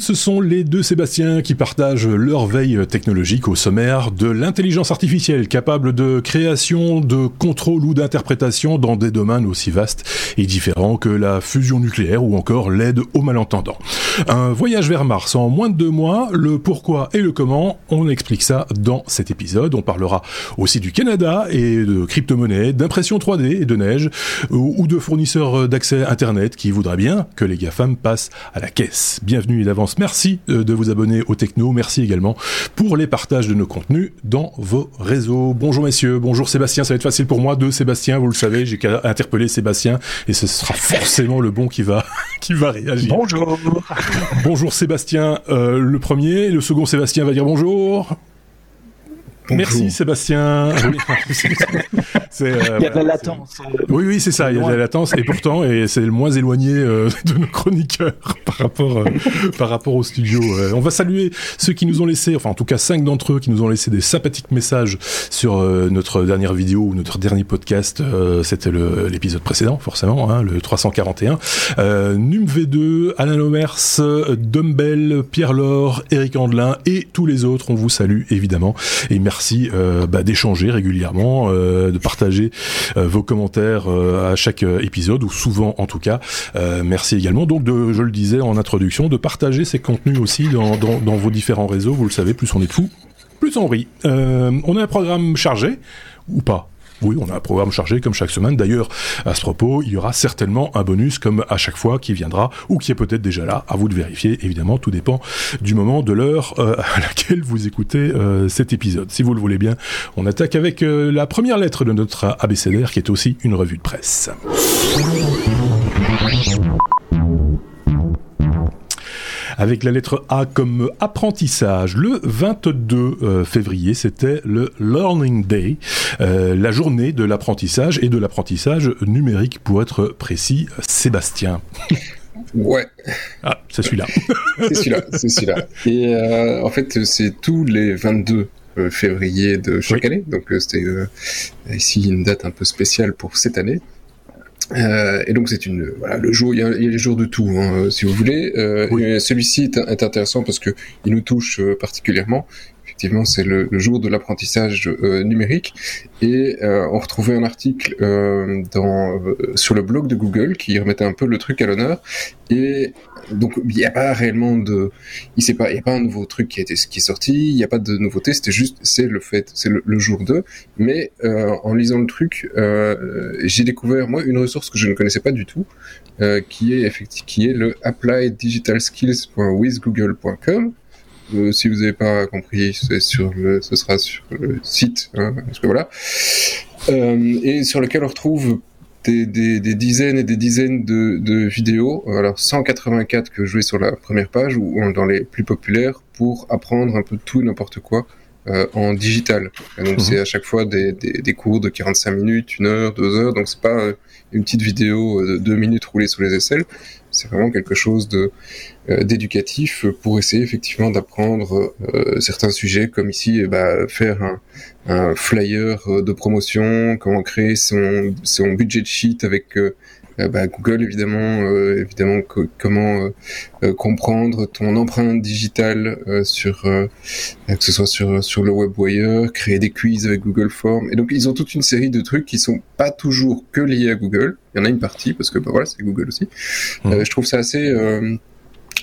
Ce sont les deux Sébastien qui partagent leur veille technologique au sommaire de l'intelligence artificielle capable de création, de contrôle ou d'interprétation dans des domaines aussi vastes et différents que la fusion nucléaire ou encore l'aide aux malentendants. Un voyage vers Mars en moins de deux mois, le pourquoi et le comment, on explique ça dans cet épisode. On parlera aussi du Canada et de crypto-monnaies, d'impression 3D et de neige ou de fournisseurs d'accès Internet qui voudraient bien que les GAFAM passent à la caisse. Bienvenue d'avance. Merci euh, de vous abonner au Techno. Merci également pour les partages de nos contenus dans vos réseaux. Bonjour messieurs, bonjour Sébastien. Ça va être facile pour moi de Sébastien, vous le savez. J'ai qu'à interpeller Sébastien et ce sera forcément le bon qui va qui va réagir. Bonjour. Bonjour Sébastien, euh, le premier. Le second Sébastien va dire bonjour. Merci Sébastien. Euh, il y a de la latence. Oui, oui, c'est ça. Il y a de la latence et pourtant, et c'est le moins éloigné euh, de nos chroniqueurs par rapport euh, par rapport au studio. on va saluer ceux qui nous ont laissé, enfin en tout cas cinq d'entre eux qui nous ont laissé des sympathiques messages sur notre dernière vidéo ou notre dernier podcast. C'était l'épisode précédent, forcément, hein, le 341. Num V2, Alain Lomers, Dumbbell, Pierre Laure, Eric Andelin et tous les autres. On vous salue évidemment et merci bah, d'échanger régulièrement, de partager euh, vos commentaires euh, à chaque euh, épisode, ou souvent en tout cas. merci également donc de, je le disais en introduction, de partager ces contenus aussi dans, dans, vos différents réseaux. Vous le savez, plus on est de fous, plus on rit. on a un programme chargé, ou pas? Oui, on a un programme chargé comme chaque semaine. D'ailleurs, à ce propos, il y aura certainement un bonus comme à chaque fois qui viendra ou qui est peut-être déjà là. À vous de vérifier. Évidemment, tout dépend du moment, de l'heure euh, à laquelle vous écoutez euh, cet épisode. Si vous le voulez bien, on attaque avec euh, la première lettre de notre abécédaire qui est aussi une revue de presse avec la lettre A comme apprentissage. Le 22 euh, février, c'était le Learning Day, euh, la journée de l'apprentissage et de l'apprentissage numérique pour être précis. Sébastien. Ouais. Ah, c'est celui-là. c'est celui-là, c'est celui-là. Et euh, en fait, c'est tous les 22 février de chaque année. Donc c'était ici une date un peu spéciale pour cette année. Euh, et donc c'est une voilà le jour il y a, il y a les jours de tout hein, si vous voulez. Euh, Celui-ci est, est, intéressant parce que il nous touche euh, particulièrement effectivement, c'est le, jour de l'apprentissage euh, numérique. Et euh, on retrouvait un article euh, sur le blog de Google qui remettait un peu le truc à l'honneur. Et donc, il n'y a pas réellement de, il sait pas, il y a pas un nouveau truc qui a été qui est sorti. Il n'y a pas de nouveauté. C'était juste, c'est le fait, c'est le, jour 2. Mais en lisant le truc, j'ai découvert moi une ressource que je ne connaissais pas du tout, qui est qui est le applieddigitalskills.withgoogle.com euh, si vous n'avez pas compris, c'est sur le, ce sera sur le site, hein, parce que voilà, euh, et sur lequel on retrouve des, des, des, dizaines et des dizaines de, de, vidéos, alors 184 que je vais sur la première page ou dans les plus populaires pour apprendre un peu tout et n'importe quoi euh, en digital. donc mhm. c'est à chaque fois des, cours de 45 minutes, une heure, deux heures, donc c'est pas une petite vidéo de deux minutes roulée sous les aisselles, c'est vraiment quelque chose de euh, d'éducatif pour essayer effectivement d'apprendre euh, certains sujets comme ici bah, faire un, un, flyer de promotion comment créer son, son budget sheet avec euh, bah, Google évidemment évidemment comment comprendre ton empreinte digitale sur que ce soit sur sur le web créer des quiz avec Google Forms. Et donc ils ont toute une série de trucs qui sont pas toujours que liés à Google il y en a une partie parce que bah, voilà c'est Google aussi mmh. je trouve ça assez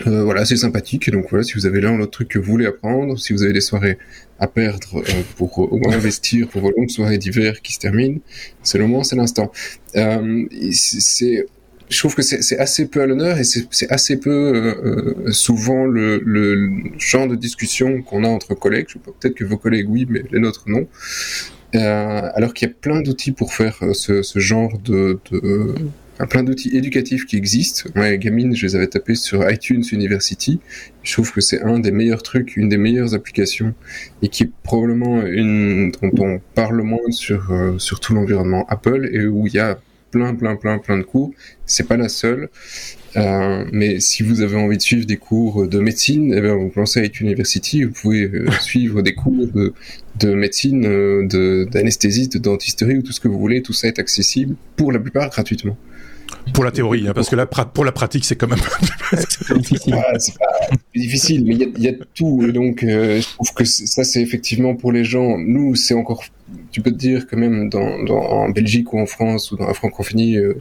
euh, voilà, c'est sympathique. Donc voilà, si vous avez l'un ou l'autre truc que vous voulez apprendre, si vous avez des soirées à perdre euh, pour au moins investir pour vos longues soirées d'hiver qui se terminent, c'est le moment, c'est l'instant. Euh, c'est je trouve que c'est assez peu à l'honneur et c'est assez peu euh, souvent le, le, genre de discussion qu'on a entre collègues. Peut-être que vos collègues oui, mais les nôtres non. Euh, alors qu'il y a plein d'outils pour faire ce, ce genre de, de, plein d'outils éducatifs qui existent. Moi, gamine, je les avais tapés sur iTunes University. Je trouve que c'est un des meilleurs trucs, une des meilleures applications, et qui est probablement une dont on parle moins sur euh, sur tout l'environnement Apple et où il y a plein, plein, plein, plein de cours. C'est pas la seule. Euh, mais si vous avez envie de suivre des cours de médecine, eh bien, vous pensez à iTunes University, vous pouvez euh, suivre des cours de, de médecine, euh, d'anesthésie, de, dentisterie ou tout ce que vous voulez. Tout ça est accessible pour la plupart gratuitement. Pour la théorie, hein, parce que là, pour la pratique, c'est quand même difficile. Ah, c'est difficile, mais il y, a tout. donc, euh, je trouve que ça, c'est effectivement pour les gens. Nous, c'est encore. Tu peux te dire que même dans, dans, en Belgique ou en France ou dans la francophonie, euh,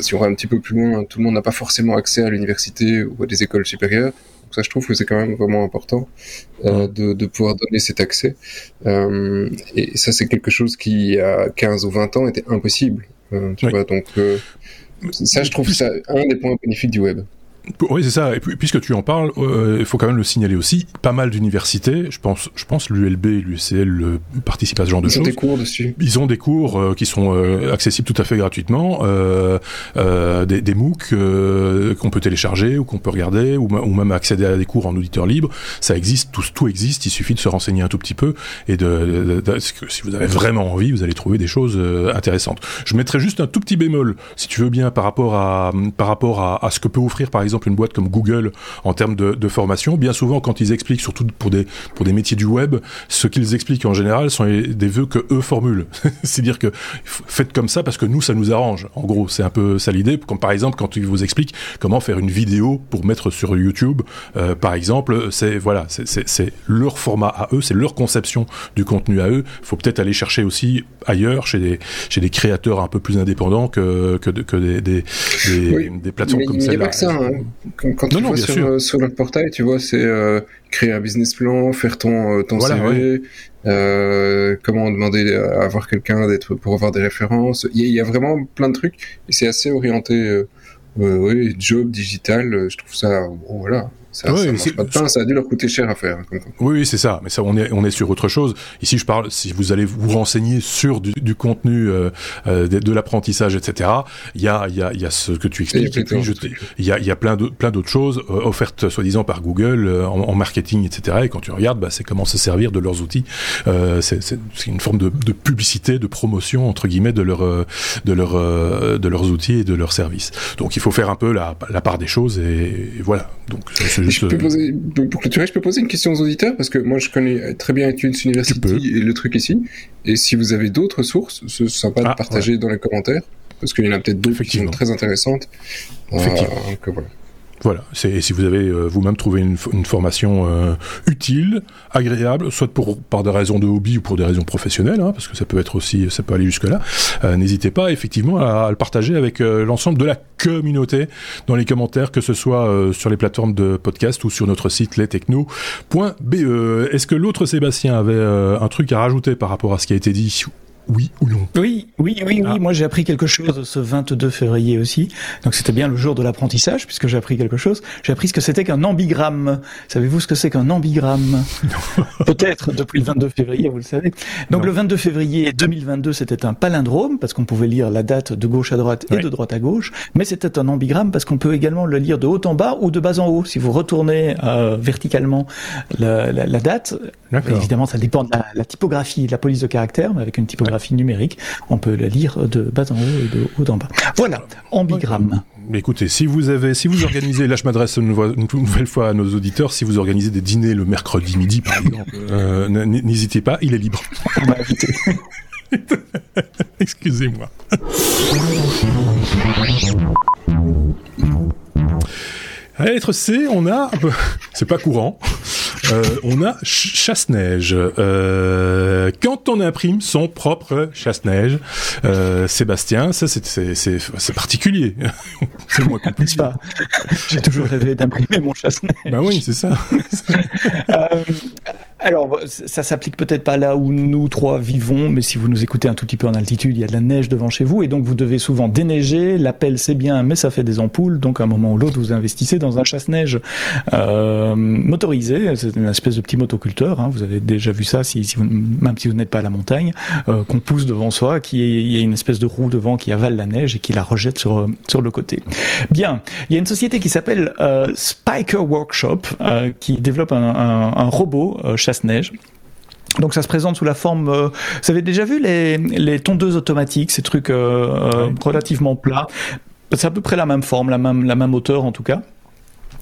si on va un petit peu plus loin, tout le monde n'a pas forcément accès à l'université ou à des écoles supérieures. Donc ça, je trouve que c'est quand même vraiment important euh, de, de, pouvoir donner cet accès. Euh, et ça, c'est quelque chose qui, il y a 15 ou 20 ans, était impossible. Euh, tu vois, donc ça, je trouve ça un des points bénéfiques du web. Oui, c'est ça. Et puis, puisque tu en parles, euh, il faut quand même le signaler aussi. Pas mal d'universités, je pense, je pense l'ULB et l'UCL euh, participent à ce genre de choses. Ils ont des cours dessus. Ils ont des cours euh, qui sont accessibles tout à fait gratuitement, des, des, MOOC qu'on peut télécharger ou qu'on peut regarder, ou, ou, même accéder à des cours en auditeur libre. Ça existe, tout, tout existe. Il suffit de se renseigner un tout petit peu et de, de, si vous avez vraiment envie, vous allez trouver des choses intéressantes. Je mettrai juste un tout petit bémol, si tu veux bien, par rapport à par rapport à, à ce que peut offrir par exemple exemple une boîte comme Google en termes de, de formation, bien souvent quand ils expliquent, surtout pour des pour des métiers du web, ce qu'ils expliquent en général sont des vœux que eux formulent. C'est-à-dire que faites comme ça parce que nous ça nous arrange. En gros, c'est un peu ça l'idée. Comme par exemple quand ils vous expliquent comment faire une vidéo pour mettre sur YouTube, euh, par exemple, c'est voilà, c'est leur format à eux, c'est leur conception du contenu à eux. Il faut peut-être aller chercher aussi ailleurs chez des chez des créateurs un peu plus indépendants que que, que des des, des, des plateformes comme celle-là. Quand, tu vois sur, euh, sur, le portail, tu vois, c'est euh, créer un business plan, faire ton, euh, ton CV, euh, comment demander à avoir quelqu'un d'être pour avoir des références. Il y, a vraiment plein de trucs et c'est assez orienté, euh, oui, job digital. Je trouve ça, bon, voilà. Ça, pas de pain, ça a dû leur coûter cher à faire. Comme oui, c'est ça. Mais ça, on est, on est sur autre chose. Ici, je parle, si vous allez vous renseigner sur du, du contenu euh, euh de, de l'apprentissage, etc. Il y a, il y a, il y a ce que tu expliques. Et, puis, il y a, y a plein d'autres, plein d'autres choses euh, offertes, soi-disant par Google euh, en, en, marketing, etc. Et quand tu regardes, bah, c'est comment se servir de leurs outils. c'est une forme de, de, publicité, de promotion entre guillemets de leur, de leur, de leurs outils et de leurs services. Donc, il faut faire un peu la, la part des choses et, et voilà. Donc, je peux poser, pour clôturer, je peux poser une question aux auditeurs parce que moi je connais très bien iTunes University et le truc ici. Et si vous avez d'autres sources, c'est sympa de ah, partager dans les commentaires parce qu'il y en a peut-être d'autres qui sont très intéressantes. Effectivement. Euh, voilà. Voilà, c'est si vous avez euh, vous-même trouvé une, formation euh, utile, agréable, soit pour par des raisons de hobby ou pour des raisons professionnelles, hein, parce que ça peut être aussi, ça peut aller jusque là. Euh, n'hésitez pas effectivement à, à, le partager avec l'ensemble de la communauté dans les commentaires, que ce soit sur les plateformes de podcast ou sur notre site lestechno.be. Est-ce que l'autre Sébastien avait un truc à rajouter par rapport à ce qui a été dit oui ou non? Oui, oui, oui, oui. Ah. Moi, j'ai appris quelque chose ce 22 février aussi. Donc, c'était bien le jour de l'apprentissage, puisque j'ai appris quelque chose. J'ai appris ce que c'était qu'un ambigramme. Savez-vous ce que c'est qu'un ambigramme? Peut-être depuis le 22 février, vous le savez. Donc, le 22 février 2022, c'était un palindrome, parce qu'on pouvait lire la date de gauche à droite et de droite à gauche. Mais c'était un ambigramme parce qu'on peut également le lire de haut en bas ou de bas en haut. Si vous retournez euh, verticalement la, la, la date, évidemment, ça dépend de la, la typographie, de la police de caractère, mais avec une typographie numérique, on peut la lire de bas en haut et de haut en bas. Voilà, ambigramme. Écoutez, si vous avez, si vous organisez, là je m'adresse une, nouvelle fois à nos auditeurs, si vous organisez des dîners le mercredi midi par exemple, euh, n'hésitez pas, il est libre. Excusez-moi. À la lettre C, on a, c'est pas courant, euh, on a chasse-neige. Euh, quand on imprime son propre chasse-neige, euh, Sébastien, ça c'est particulier. c'est moins compliqué. pas? J'ai toujours rêvé d'imprimer mon chasse-neige. Bah oui, c'est ça. euh, alors, ça s'applique peut-être pas là où nous trois vivons, mais si vous nous écoutez un tout petit peu en altitude, il y a de la neige devant chez vous, et donc vous devez souvent déneiger. L'appel, c'est bien, mais ça fait des ampoules, donc à un moment ou l'autre, vous investissez dans un chasse-neige euh, motorisé. C'est une espèce de petit motoculteur. Hein. Vous avez déjà vu ça, si, si vous, même si vous n'êtes pas à la montagne, euh, qu'on pousse devant soi, qui y a une espèce de roue devant qui avale la neige et qui la rejette sur sur le côté. Bien, il y a une société qui s'appelle euh, Spiker Workshop euh, qui développe un, un, un robot euh, neige Donc ça se présente sous la forme. Euh, vous avez déjà vu les, les tondeuses automatiques, ces trucs euh, euh relativement plats? C'est à peu près la même forme, la même la même hauteur en tout cas.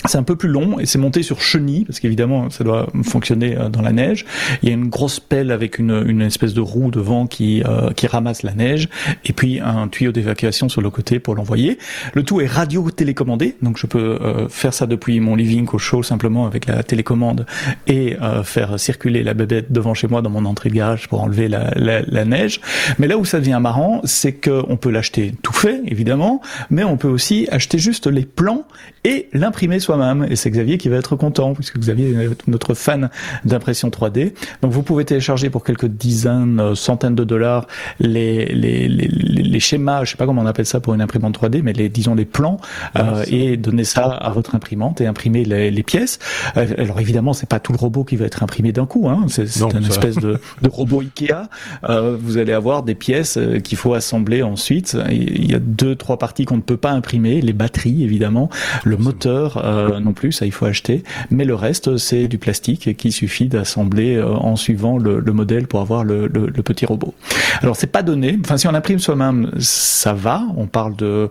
C'est un peu plus long et c'est monté sur chenille parce qu'évidemment ça doit fonctionner euh, dans la neige. Il y a une grosse pelle avec une, une espèce de roue devant qui euh, qui ramasse la neige et puis un tuyau d'évacuation sur le côté pour l'envoyer. Le tout est radio télécommandé donc je peux euh, faire ça depuis mon living au chaud simplement avec la télécommande et faire circuler la bébête devant chez moi dans mon entrée de garage pour enlever la, la, la neige. Mais là où ça devient marrant, c'est que on peut l'acheter tout fait évidemment, mais on peut aussi acheter juste les plans et l'imprimer soi-même. Et c'est Xavier qui va être content, puisque Xavier est notre fan d'impression 3D. Donc vous pouvez télécharger pour quelques dizaines, euh, centaines de dollars les, les, les, les, schémas, je sais pas comment on appelle ça pour une imprimante 3D, mais les, disons les plans, ah, euh, et donner ça à votre imprimante et imprimer les, les pièces. Euh, alors évidemment, c'est pas tout le robot qui va être imprimé d'un coup, hein. c'est une espèce de, de, robot Ikea. Euh, vous allez avoir des pièces euh, qu'il faut assembler ensuite. Il y a deux, trois parties qu'on ne peut pas imprimer, les batteries évidemment, le moteur euh, non plus, ça il faut acheter, mais le reste c'est du plastique qu'il suffit d'assembler euh, en suivant le, le, modèle pour avoir le, le, le petit robot. Alors c'est pas donné, enfin si on imprime soi-même, ça va, on parle de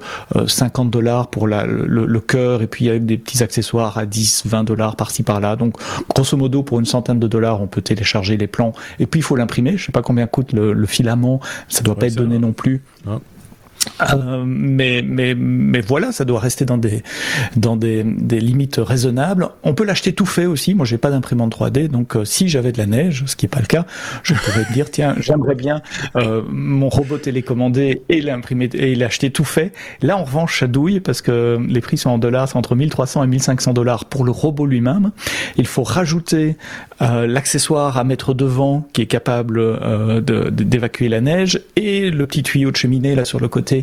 50 euh, dollars pour la, le, cœur et puis avec des petits accessoires à 10, 20 dollars par-ci par-là. Donc grosso modo pour une centaine de dollars on peut télécharger les plans et puis il faut l'imprimer. Je sais pas combien coûte le, filament, ça doit pas être donné non plus. Euh, mais, mais, mais voilà, ça doit rester dans des, dans des, des limites raisonnables. On peut l'acheter tout fait aussi. Moi, j'ai pas d'imprimante 3D, donc euh, si j'avais de la neige, ce qui est pas le cas, je pourrais te dire tiens, j'aimerais bien euh, mon robot télécommandé et l'imprimer et l'acheter tout fait. Là, en revanche, ça douille parce que les prix sont en dollars, c'est entre 1300 et 1500 dollars pour le robot lui-même. Il faut rajouter l'accessoire à mettre devant qui est capable d'évacuer la neige et le petit tuyau de cheminée là sur le côté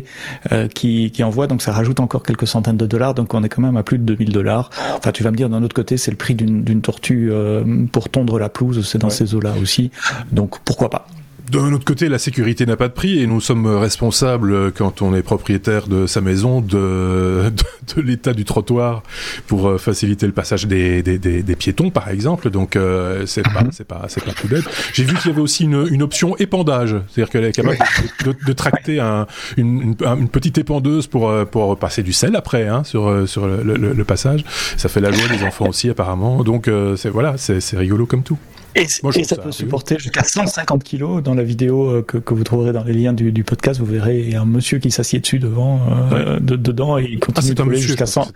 euh, qui, qui envoie, donc ça rajoute encore quelques centaines de dollars, donc on est quand même à plus de 2000 dollars. Enfin, tu vas me dire, d'un autre côté, c'est le prix d'une tortue euh, pour tondre la pelouse, c'est dans ces eaux-là aussi, donc pourquoi pas d'un autre côté, la sécurité n'a pas de prix et nous sommes responsables, euh, quand on est propriétaire de sa maison, de, de, l'état du trottoir pour euh, faciliter le passage des, des, piétons, par exemple. Donc, euh, c'est pas, c'est pas, c'est pas tout bête. J'ai vu qu'il y avait aussi une, option épandage, c'est-à-dire qu'elle est capable de, tracter un, une, petite épandeuse pour, pour passer du sel après, hein, sur, sur le, passage. Ça fait la joie des enfants aussi, apparemment. Donc, voilà, c'est rigolo comme tout. Et, ça, peut supporter jusqu'à 150 kilos. Dans la vidéo euh, que, que, vous trouverez dans les liens du, du podcast, vous verrez il y a un monsieur qui s'assied dessus devant, euh, de, dedans, et il continue ah, de jusqu'à 100,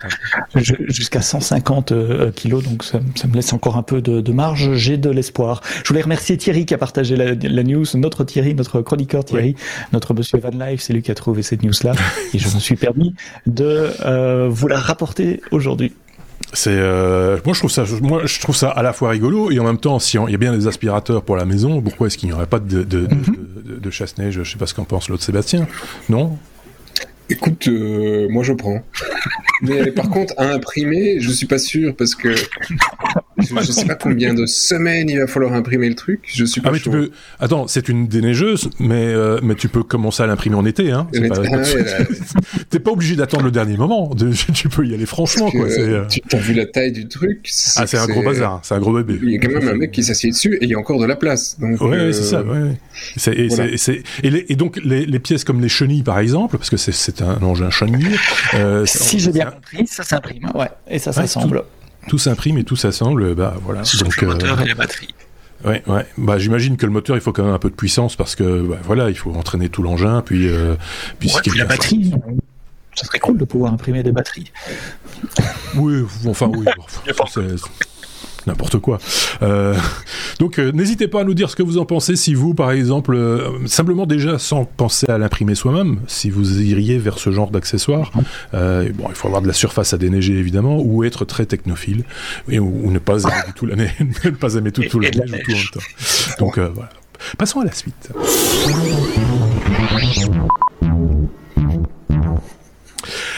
jusqu'à 150 euh, kilos. Donc ça, ça, me laisse encore un peu de, de marge. J'ai de l'espoir. Je voulais remercier Thierry qui a partagé la, la news, notre Thierry, notre chroniqueur Thierry, notre monsieur Van Life, c'est lui qui a trouvé cette news là, et je me suis permis de euh, vous la rapporter aujourd'hui. C'est euh, moi je trouve ça moi je trouve ça à la fois rigolo et en même temps si il y a bien des aspirateurs pour la maison pourquoi est-ce qu'il n'y aurait pas de de, de, de, de chasse-neige je sais pas ce qu'en pense l'autre Sébastien. Non? Écoute, euh, moi je prends. Mais par contre, à imprimer, je suis pas sûr parce que je, je, sais pas combien de semaines il va falloir imprimer le truc. Je suis pas ah, mais tu peux... Attends, c'est une déneigeuse, mais euh, mais tu peux commencer à l'imprimer en été. Hein. Pas... T'es pas obligé d'attendre le dernier moment. tu peux y aller franchement. Quoi. Euh... Tu as vu la taille du truc Ah, c'est un gros bazar. C'est un gros bébé. Il y a quand même un mec qui s'assied dessus et il y a encore de la place. Donc, ouais, euh... c'est ça. Ouais. Et, voilà. et, et, et, donc les, les, pièces comme les chenilles, par exemple, parce que c'est un engin chenille. Euh, si j'ai bien compris, ça s'imprime. Ouais. Et ça s'assemble. Ouais, tout s'imprime et tout s'assemble, bah voilà. Donc, le moteur euh... et la batterie. Ouais, ouais. Bah, j'imagine que le moteur, il faut quand même un peu de puissance parce que, bah, voilà, il faut entraîner tout l'engin, puis, euh, puis, ouais, puis la batterie. Ça serait cool de pouvoir imprimer des batteries. Oui, enfin oui. n'importe quoi. Euh, donc euh, n'hésitez pas à nous dire ce que vous en pensez si vous, par exemple, euh, simplement déjà sans penser à l'imprimer soi-même, si vous iriez vers ce genre d'accessoire. Euh, bon, il faut avoir de la surface à déneiger évidemment, ou être très technophile, et, ou, ou ne pas aimer tout l'année, ne pas aimer tout, tout la neige ou tout en même temps. Donc voilà. Passons à la suite.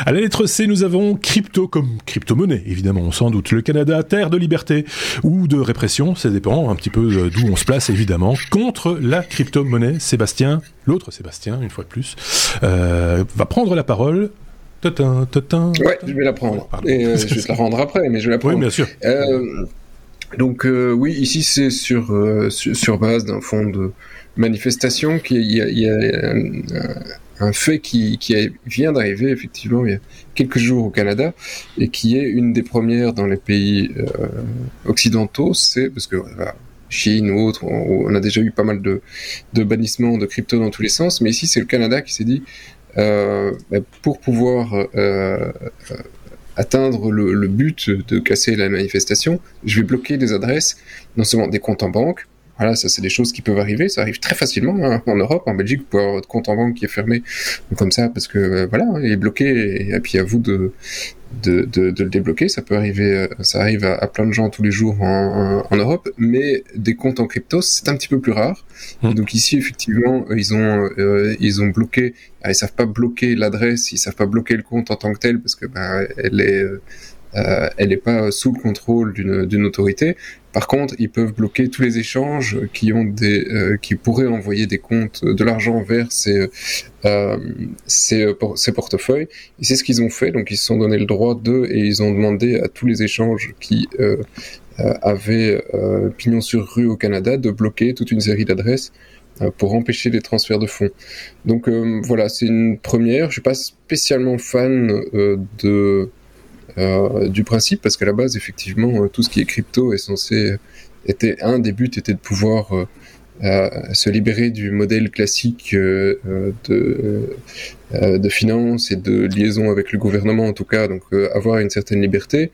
À la lettre C, nous avons crypto comme crypto-monnaie, évidemment, sans doute. Le Canada, terre de liberté ou de répression, ça dépend un petit peu d'où on se place, évidemment. Contre la crypto-monnaie, Sébastien, l'autre Sébastien, une fois de plus, euh, va prendre la parole Tatin, tatin, ouais, je vais la prendre. Et euh, je vais te la rendre après, mais je vais la prendre. Oui, bien sûr. Euh, donc euh, oui, ici c'est sur, euh, sur, sur base d'un fond de manifestation qui il y a, il y a un fait qui, qui vient d'arriver effectivement il y a quelques jours au Canada et qui est une des premières dans les pays euh, occidentaux. C'est parce que Chine ou autre, on, a déjà eu pas mal de, de bannissements de crypto dans tous les sens, mais ici c'est le Canada qui s'est dit euh, bah, pour pouvoir euh, atteindre le, le, but de casser la manifestation, je vais bloquer les adresses, non seulement des comptes en banque, voilà, ça c'est des choses qui peuvent arriver, ça arrive très facilement hein. en Europe, en Belgique, vous pouvez avoir votre compte en banque qui est fermé comme ça parce que euh, voilà, il est bloqué et, puis à vous de de, de, de, le débloquer. Ça peut arriver, euh, ça arrive à, plein de gens tous les jours en, en, Europe, mais des comptes en crypto c'est un petit peu plus rare. Mmh. Donc ici effectivement ils ont euh, ils ont bloqué, ah, ils savent pas bloquer l'adresse, ils savent pas bloquer le compte en tant que tel parce que ben elle est euh, elle n'est pas sous le contrôle d'une autorité. Par contre, ils peuvent bloquer tous les échanges qui ont des, euh, qui pourraient envoyer des comptes de l'argent vers ces, euh, ces, ces, portefeuilles. Et c'est ce qu'ils ont fait. Donc, ils se sont donné le droit de et ils ont demandé à tous les échanges qui euh, avaient pignon sur rue au Canada de bloquer toute une série d'adresses pour empêcher les transferts de fonds. Donc voilà, c'est une première. Je suis pas spécialement fan de euh, du principe, parce qu'à la base, effectivement, euh, tout ce qui est crypto est censé était un des buts était de pouvoir euh, se libérer du modèle classique de, finance et de liaison avec le gouvernement en tout cas, donc avoir une certaine liberté.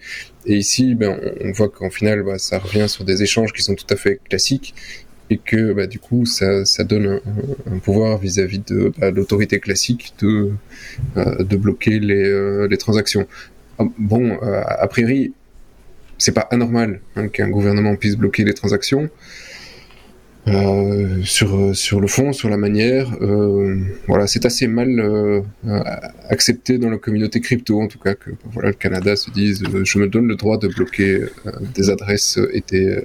Et ici, ben, on, voit qu'en final, bah, ça revient sur des échanges qui sont tout à fait classiques et que bah, du coup, ça, donne un, pouvoir vis-à-vis de, bah, l'autorité classique de, bloquer les transactions. Ah, bon, euh, a priori, c'est pas anormal hein, qu'un gouvernement puisse bloquer les transactions. Euh, sur sur le fond, sur la manière, euh, voilà, c'est assez mal accepté dans la communauté crypto, en tout cas que voilà le Canada se dise, je me donne le droit de bloquer des adresses et des,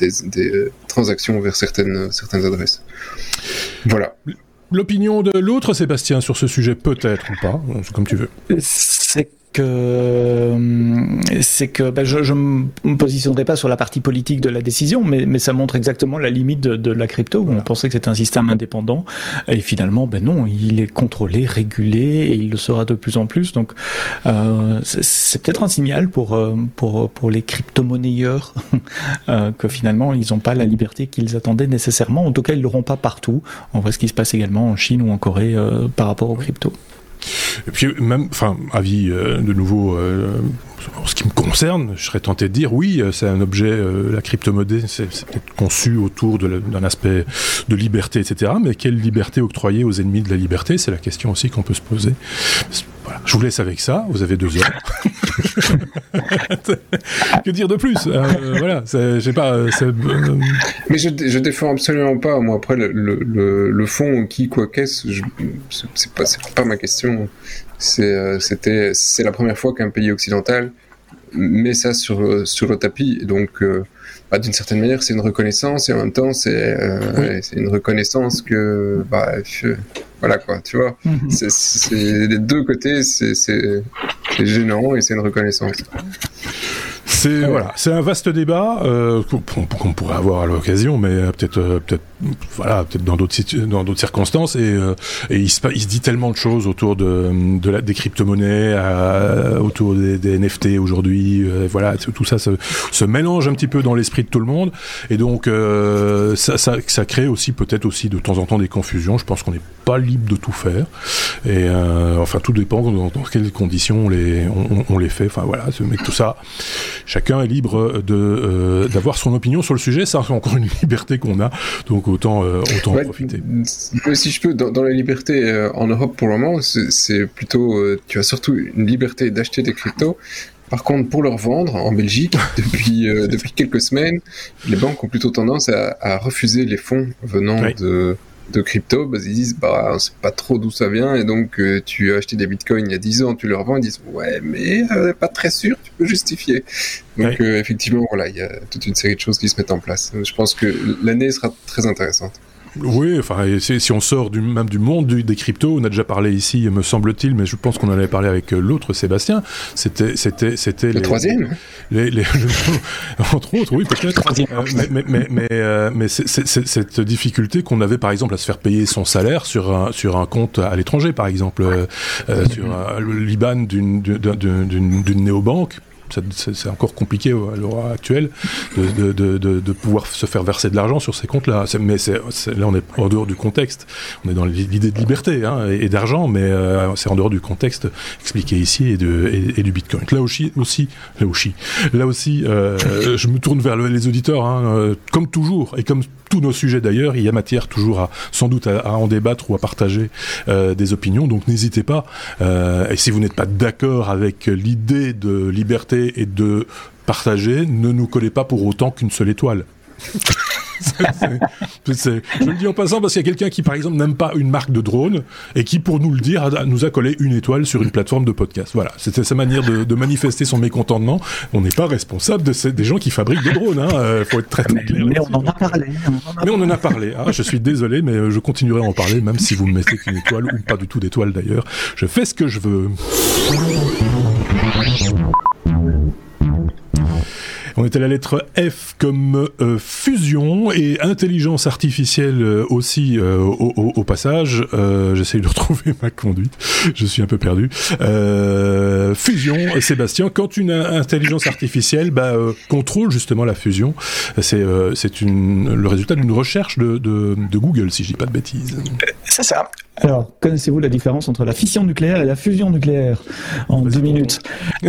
des, transactions vers certaines certaines adresses. Voilà. L'opinion de l'autre, Sébastien, sur ce sujet, peut-être ou pas, comme tu veux. C'est que euh, c'est que ben, je, je me positionnerai pas sur la partie politique de la décision, mais, mais ça montre exactement la limite de, de la crypto où on pensait que c'était un système indépendant et finalement ben non, il est contrôlé, régulé et il le sera de plus en plus. Donc euh, c'est peut-être un signal pour euh, pour pour les crypto-monnayeurs que finalement ils n'ont pas la liberté qu'ils attendaient nécessairement. En tout cas, ils l'auront pas partout. On voit ce qui se passe également en Chine ou en Corée par rapport aux crypto. Et puis même, enfin, avis euh, de nouveau, euh, en ce qui me concerne, je serais tenté de dire oui, euh, c'est un objet, la crypto-monnaie, c'est peut-être conçu autour d'un aspect de liberté, etc. Mais quelle liberté octroyer aux ennemis de la liberté? C'est la question aussi qu'on peut se poser. Je vous laisse avec ça. Vous avez deux heures. que dire de plus? Euh, Voilà, j'ai pas. Euh, Mais je, je défends absolument pas. Moi, après le fond, qui, quoi, qu'est-ce, c'est pas, pas ma question. C'est, euh, c'était, c'est la première fois qu'un pays occidental met ça sur sur le tapis. Donc bah, d'une certaine manière, c'est une reconnaissance et en même temps, c'est euh, une reconnaissance que, bah, voilà quoi, tu vois. Mhm. C'est les deux côtés, c'est gênant et c'est une reconnaissance. C'est voilà, c'est un vaste débat euh, qu'on pourrait avoir à l'occasion, mais euh, peut-être euh, peut-être voilà, peut-être dans d'autres dans d'autres circonstances. Et, euh, et il, se, il se dit tellement de choses autour de, de la, des crypto-monnaies, autour des, des NFT aujourd'hui. voilà, tout ça se, se, mélange un petit peu dans l'esprit de tout le monde, et donc ça, ça, ça crée aussi peut-être aussi de temps en temps des confusions. Je pense qu'on n'est pas libre de tout faire, et enfin tout dépend dans, dans, quelles conditions on les on, on les fait. Enfin voilà, mais tout ça chacun est libre de euh, d'avoir son opinion sur le sujet. C'est encore une liberté qu'on a, donc autant euh, autant en profiter. Si je peux, dans, la liberté euh, en Europe pour le moment, c'est plutôt tu as surtout une liberté d'acheter des cryptos. Par contre, pour leur vendre en Belgique, depuis depuis quelques semaines, les banques ont plutôt tendance à, à refuser les fonds venant de de crypto, bah, ils disent bah on sait pas trop d'où ça vient et donc euh, tu as acheté des bitcoins il y a 10 ans, tu leur vends, ils disent ouais mais euh, pas très sûr, tu peux justifier. Donc euh, effectivement voilà, il y a toute une série de choses qui se mettent en place. Je pense que l'année sera très intéressante. Oui, enfin, si on sort du, même du monde des cryptos, on a déjà parlé ici, me semble-t-il, mais je pense qu'on en avait parlé avec euh, l'autre Sébastien. C'était, c'était, c'était le troisième. Les, les, entre autres, oui, peut-être. Euh, mais, mais, mais, mais, euh, mais c'est, cette difficulté qu'on avait, par exemple, à se faire payer son salaire sur un sur un compte à l'étranger, par exemple, euh, sur l'IBAN d'une d'une d'une néobanque c'est encore compliqué à l'heure actuelle de, de, de, de, pouvoir se faire verser de l'argent sur ces comptes-là. Mais là, on est en dehors du contexte. On est dans l'idée de liberté hein, et, d'argent, mais euh, c'est en dehors du contexte expliqué ici et, du Bitcoin. Là aussi, aussi là aussi, là aussi euh, je me tourne vers les auditeurs, hein, euh, comme toujours et comme tous nos sujets d'ailleurs, il y a matière toujours à sans doute à, en débattre ou à partager euh, des opinions. Donc n'hésitez pas. Euh, et si vous n'êtes pas d'accord avec l'idée de liberté et de partager, ne nous collez pas pour autant qu'une seule étoile. je le dis en passant parce qu'il y a quelqu'un qui, par exemple, n'aime pas une marque de drone et qui, pour nous le dire, nous a collé une étoile sur une plateforme de podcast. Voilà, c'était sa manière de, manifester son mécontentement. On n'est pas responsable de ces, des gens qui fabriquent des drones. Hein. Euh, faut être très, très clair. Mais on en a parlé. mais on en a parlé. Ah, je suis désolé, mais je continuerai à en parler, même si vous me mettez qu'une étoile ou pas du tout d'étoile d'ailleurs. Je fais ce que je veux. On était à la lettre F comme euh, fusion et intelligence artificielle euh, aussi euh, au, passage. J'essaye de retrouver ma conduite. Je suis un peu perdu. fusion, Sébastien. Quand une intelligence artificielle bah, contrôle justement la fusion, c'est c'est le résultat d'une recherche de, de, de, Google, si je dis pas de bêtises. C'est ça. Alors, connaissez-vous la différence entre la fission nucléaire et la fusion nucléaire En deux minutes.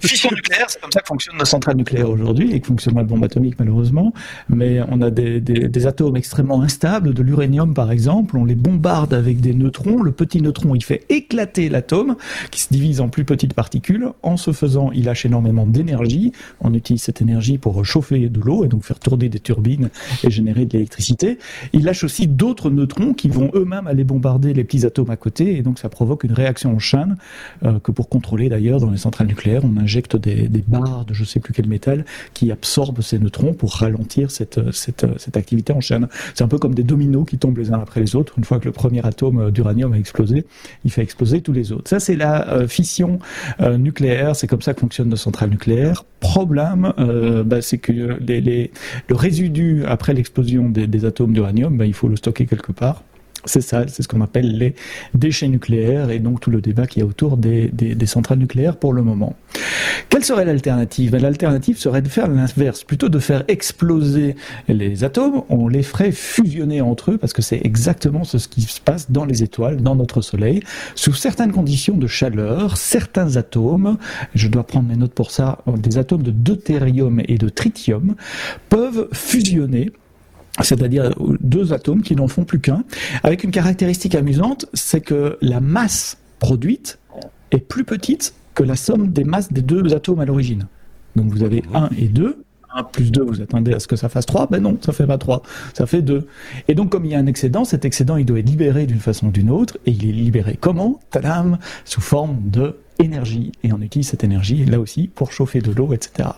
fission nucléaire, c'est comme ça que fonctionnent nos centrales nucléaires aujourd'hui et que fonctionne la bombe atomique malheureusement. Mais on a des, des, des atomes extrêmement instables, de l'uranium par exemple. On les bombarde avec des neutrons. Le petit neutron, il fait éclater l'atome qui se divise en plus petites particules. En se faisant, il lâche énormément d'énergie. On utilise cette énergie pour chauffer de l'eau et donc faire tourner des turbines et générer de l'électricité. Il lâche aussi d'autres neutrons qui vont eux même aller bombarder les petits atomes à côté, et donc ça provoque une réaction en chaîne, euh, que pour contrôler d'ailleurs dans les centrales nucléaires, on injecte des, barres de je sais plus quel métal qui absorbent ces neutrons pour ralentir cette, cette, activité en chaîne. C'est un peu comme des dominos qui tombent les uns après les autres. Une fois que le premier atome d'uranium a explosé, il fait exploser tous les autres. Ça, c'est la euh, fission euh, nucléaire, c'est comme ça que fonctionnent nos centrales nucléaires. Problème, bah, c'est que le résidu après l'explosion des, des atomes d'uranium, bah, il faut le stocker quelque part. C'est ça, c'est ce qu'on appelle les déchets nucléaires et donc tout le débat qui y a autour des, centrales nucléaires pour le moment. Quelle serait l'alternative? L'alternative serait de faire l'inverse, plutôt de faire exploser les atomes, on les ferait fusionner entre eux parce que c'est exactement ce qui se passe dans les étoiles, dans notre Soleil. Sous certaines conditions de chaleur, certains atomes, je dois prendre mes notes pour ça, des atomes de deutérium et de tritium peuvent fusionner c'est-à-dire deux atomes qui n'en font plus qu'un, avec une caractéristique amusante, c'est que la masse produite est plus petite que la somme des masses des deux atomes à l'origine. Donc vous avez 1 et 2, 1 plus 2, vous attendez à ce que ça fasse 3, ben non, ça fait pas 3, ça fait 2. Et donc comme il y a un excédent, cet excédent il doit être libéré d'une façon ou d'une autre, et il est libéré comment? Tadam! Sous forme de énergie et on utilise cette énergie là aussi pour chauffer de l'eau, etc.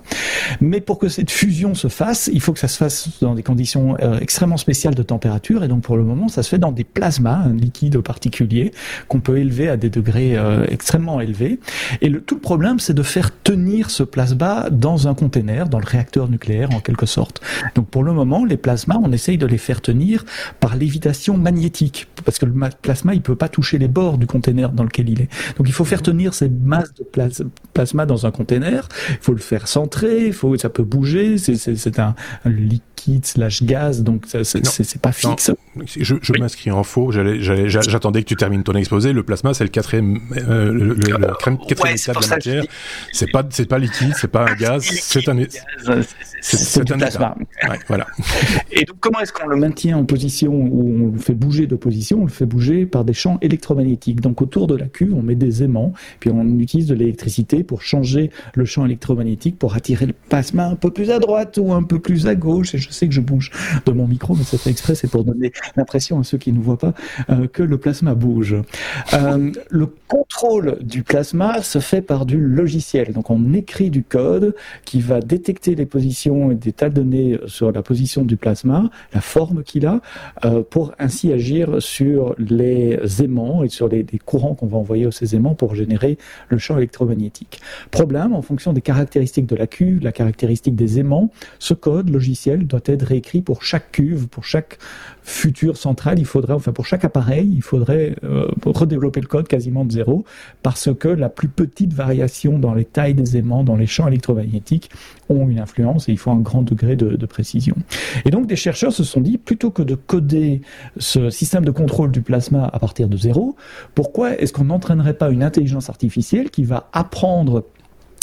Mais pour que cette fusion se fasse, il faut que ça se fasse dans des conditions euh, extrêmement spéciales de température et donc pour le moment ça se fait dans des plasmas, un liquide particulier qu'on peut élever à des degrés euh, extrêmement élevés. Et le, tout problème c'est de faire tenir ce plasma dans un conteneur, dans le réacteur nucléaire en quelque sorte. Donc pour le moment les plasmas on essaye de les faire tenir par lévitation magnétique parce que le plasma il peut pas toucher les bords du conteneur dans lequel il est. Donc il faut faire tenir masse de plasma dans un container. Il faut le faire centrer, ça peut bouger. C'est un, liquide slash gaz, donc c'est pas fixe. Je, je m'inscris en faux. J'attendais que tu termines ton exposé. Le plasma, c'est le quatrième, euh, le, quatrième état de la matière. C'est pas, c'est pas liquide, c'est pas un gaz, c'est un, c'est un plasma. voilà. Et donc, comment est-ce qu'on le maintient en position ou on le fait bouger de position On le fait bouger par des champs électromagnétiques. Donc, autour de la cuve, on met des aimants, puis on utilise de l'électricité pour changer le champ électromagnétique, pour attirer le plasma un peu plus à droite ou un peu plus à gauche. Et je sais que je bouge de mon micro, mais c'est fait exprès, c'est pour donner l'impression à ceux qui ne voient pas euh, que le plasma bouge. Euh, le contrôle du plasma se fait par du logiciel. Donc on écrit du code qui va détecter les positions et des tas de données sur la position du plasma, la forme qu'il a, euh, pour ainsi agir sur les aimants et sur les, les courants qu'on va envoyer aux ces aimants pour générer le champ électromagnétique. Problème, en fonction des caractéristiques de la cuve, la caractéristique des aimants, ce code logiciel doit être réécrit pour chaque cuve, pour chaque future centrale, il faudrait, enfin pour chaque appareil, il faudrait euh, redévelopper le code quasiment de zéro, parce que la plus petite variation dans les tailles des aimants, dans les champs électromagnétiques, ont une influence et il faut un grand degré de, de précision. Et donc des chercheurs se sont dit, plutôt que de coder ce système de contrôle du plasma à partir de zéro, pourquoi est-ce qu'on n'entraînerait pas une intelligence artificielle qui va apprendre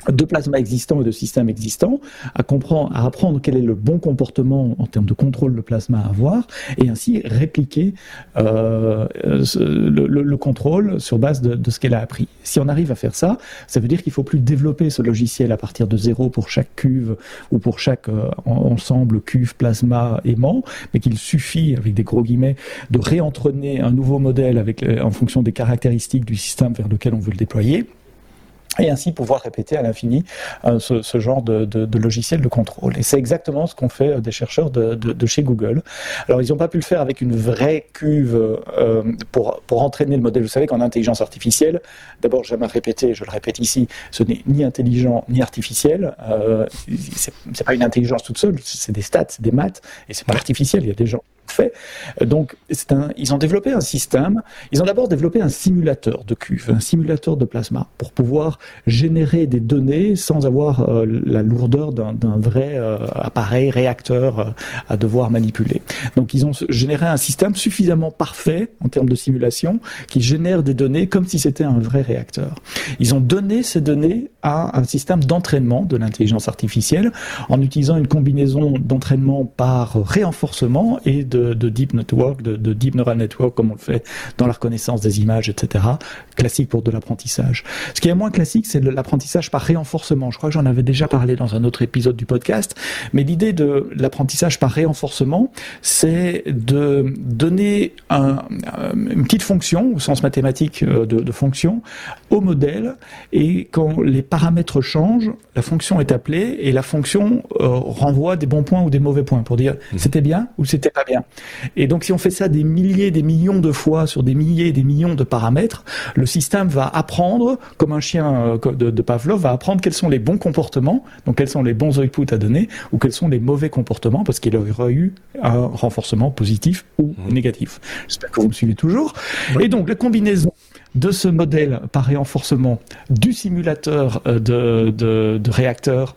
de plasma existants et de systèmes existants, à comprendre, à apprendre quel est le bon comportement en termes de contrôle de plasma à avoir, et ainsi répliquer euh, le, le, le, contrôle sur base de, de ce qu'elle a appris. Si on arrive à faire ça, ça veut dire qu'il faut plus développer ce logiciel à partir de zéro pour chaque cuve ou pour chaque euh, ensemble cuve, plasma, aimant, mais qu'il suffit, avec des gros guillemets, de réentraîner un nouveau modèle avec, euh, en fonction des caractéristiques du système vers lequel on veut le déployer et ainsi pouvoir répéter à l'infini euh, ce, genre de, logiciel de contrôle. Et c'est exactement ce qu'ont fait euh, des chercheurs de, chez Google. Alors ils n'ont pas pu le faire avec une vraie cuve euh, pour, pour entraîner le modèle. Vous savez qu'en intelligence artificielle, d'abord jamais répété, je le répète ici, ce n'est ni intelligent ni artificiel. Euh, c'est pas une intelligence toute seule, c'est des stats, c'est des maths, et c'est pas artificiel. Il y a des gens Donc, ils ont développé un système. Ils ont d'abord développé un simulateur de cuve, un simulateur de plasma, pour pouvoir générer des données sans avoir euh, la lourdeur d'un vrai euh, appareil réacteur euh, à devoir manipuler. Donc, ils ont généré un système suffisamment parfait en termes de simulation qui génère des données comme si c'était un vrai réacteur. Ils ont donné ces données à un système d'entraînement de l'intelligence artificielle en utilisant une combinaison d'entraînement par renforcement et de de, deep network, de, de, deep neural network, comme on le fait dans la reconnaissance des images, etc. Classique pour de l'apprentissage. Ce qui est moins classique, c'est l'apprentissage par renforcement. Je crois que j'en avais déjà parlé dans un autre épisode du podcast, mais l'idée de l'apprentissage par renforcement, c'est de donner un, une petite fonction, au sens mathématique euh, de, de fonction, au modèle, et quand les paramètres changent, la fonction est appelée et la fonction euh, renvoie des bons points ou des mauvais points pour dire mmh. c'était bien ou c'était pas bien. Et donc si on fait ça des milliers, des millions de fois sur des milliers, des millions de paramètres, le système va apprendre, comme un chien euh, de, de Pavlov, va apprendre quels sont les bons comportements, donc quels sont les bons outputs à donner, ou quels sont les mauvais comportements, parce qu'il aurait eu un renforcement positif ou mmh. négatif. J'espère que vous me suivez toujours. Et donc la combinaison de ce modèle par renforcement du simulateur euh, de, de, de réacteur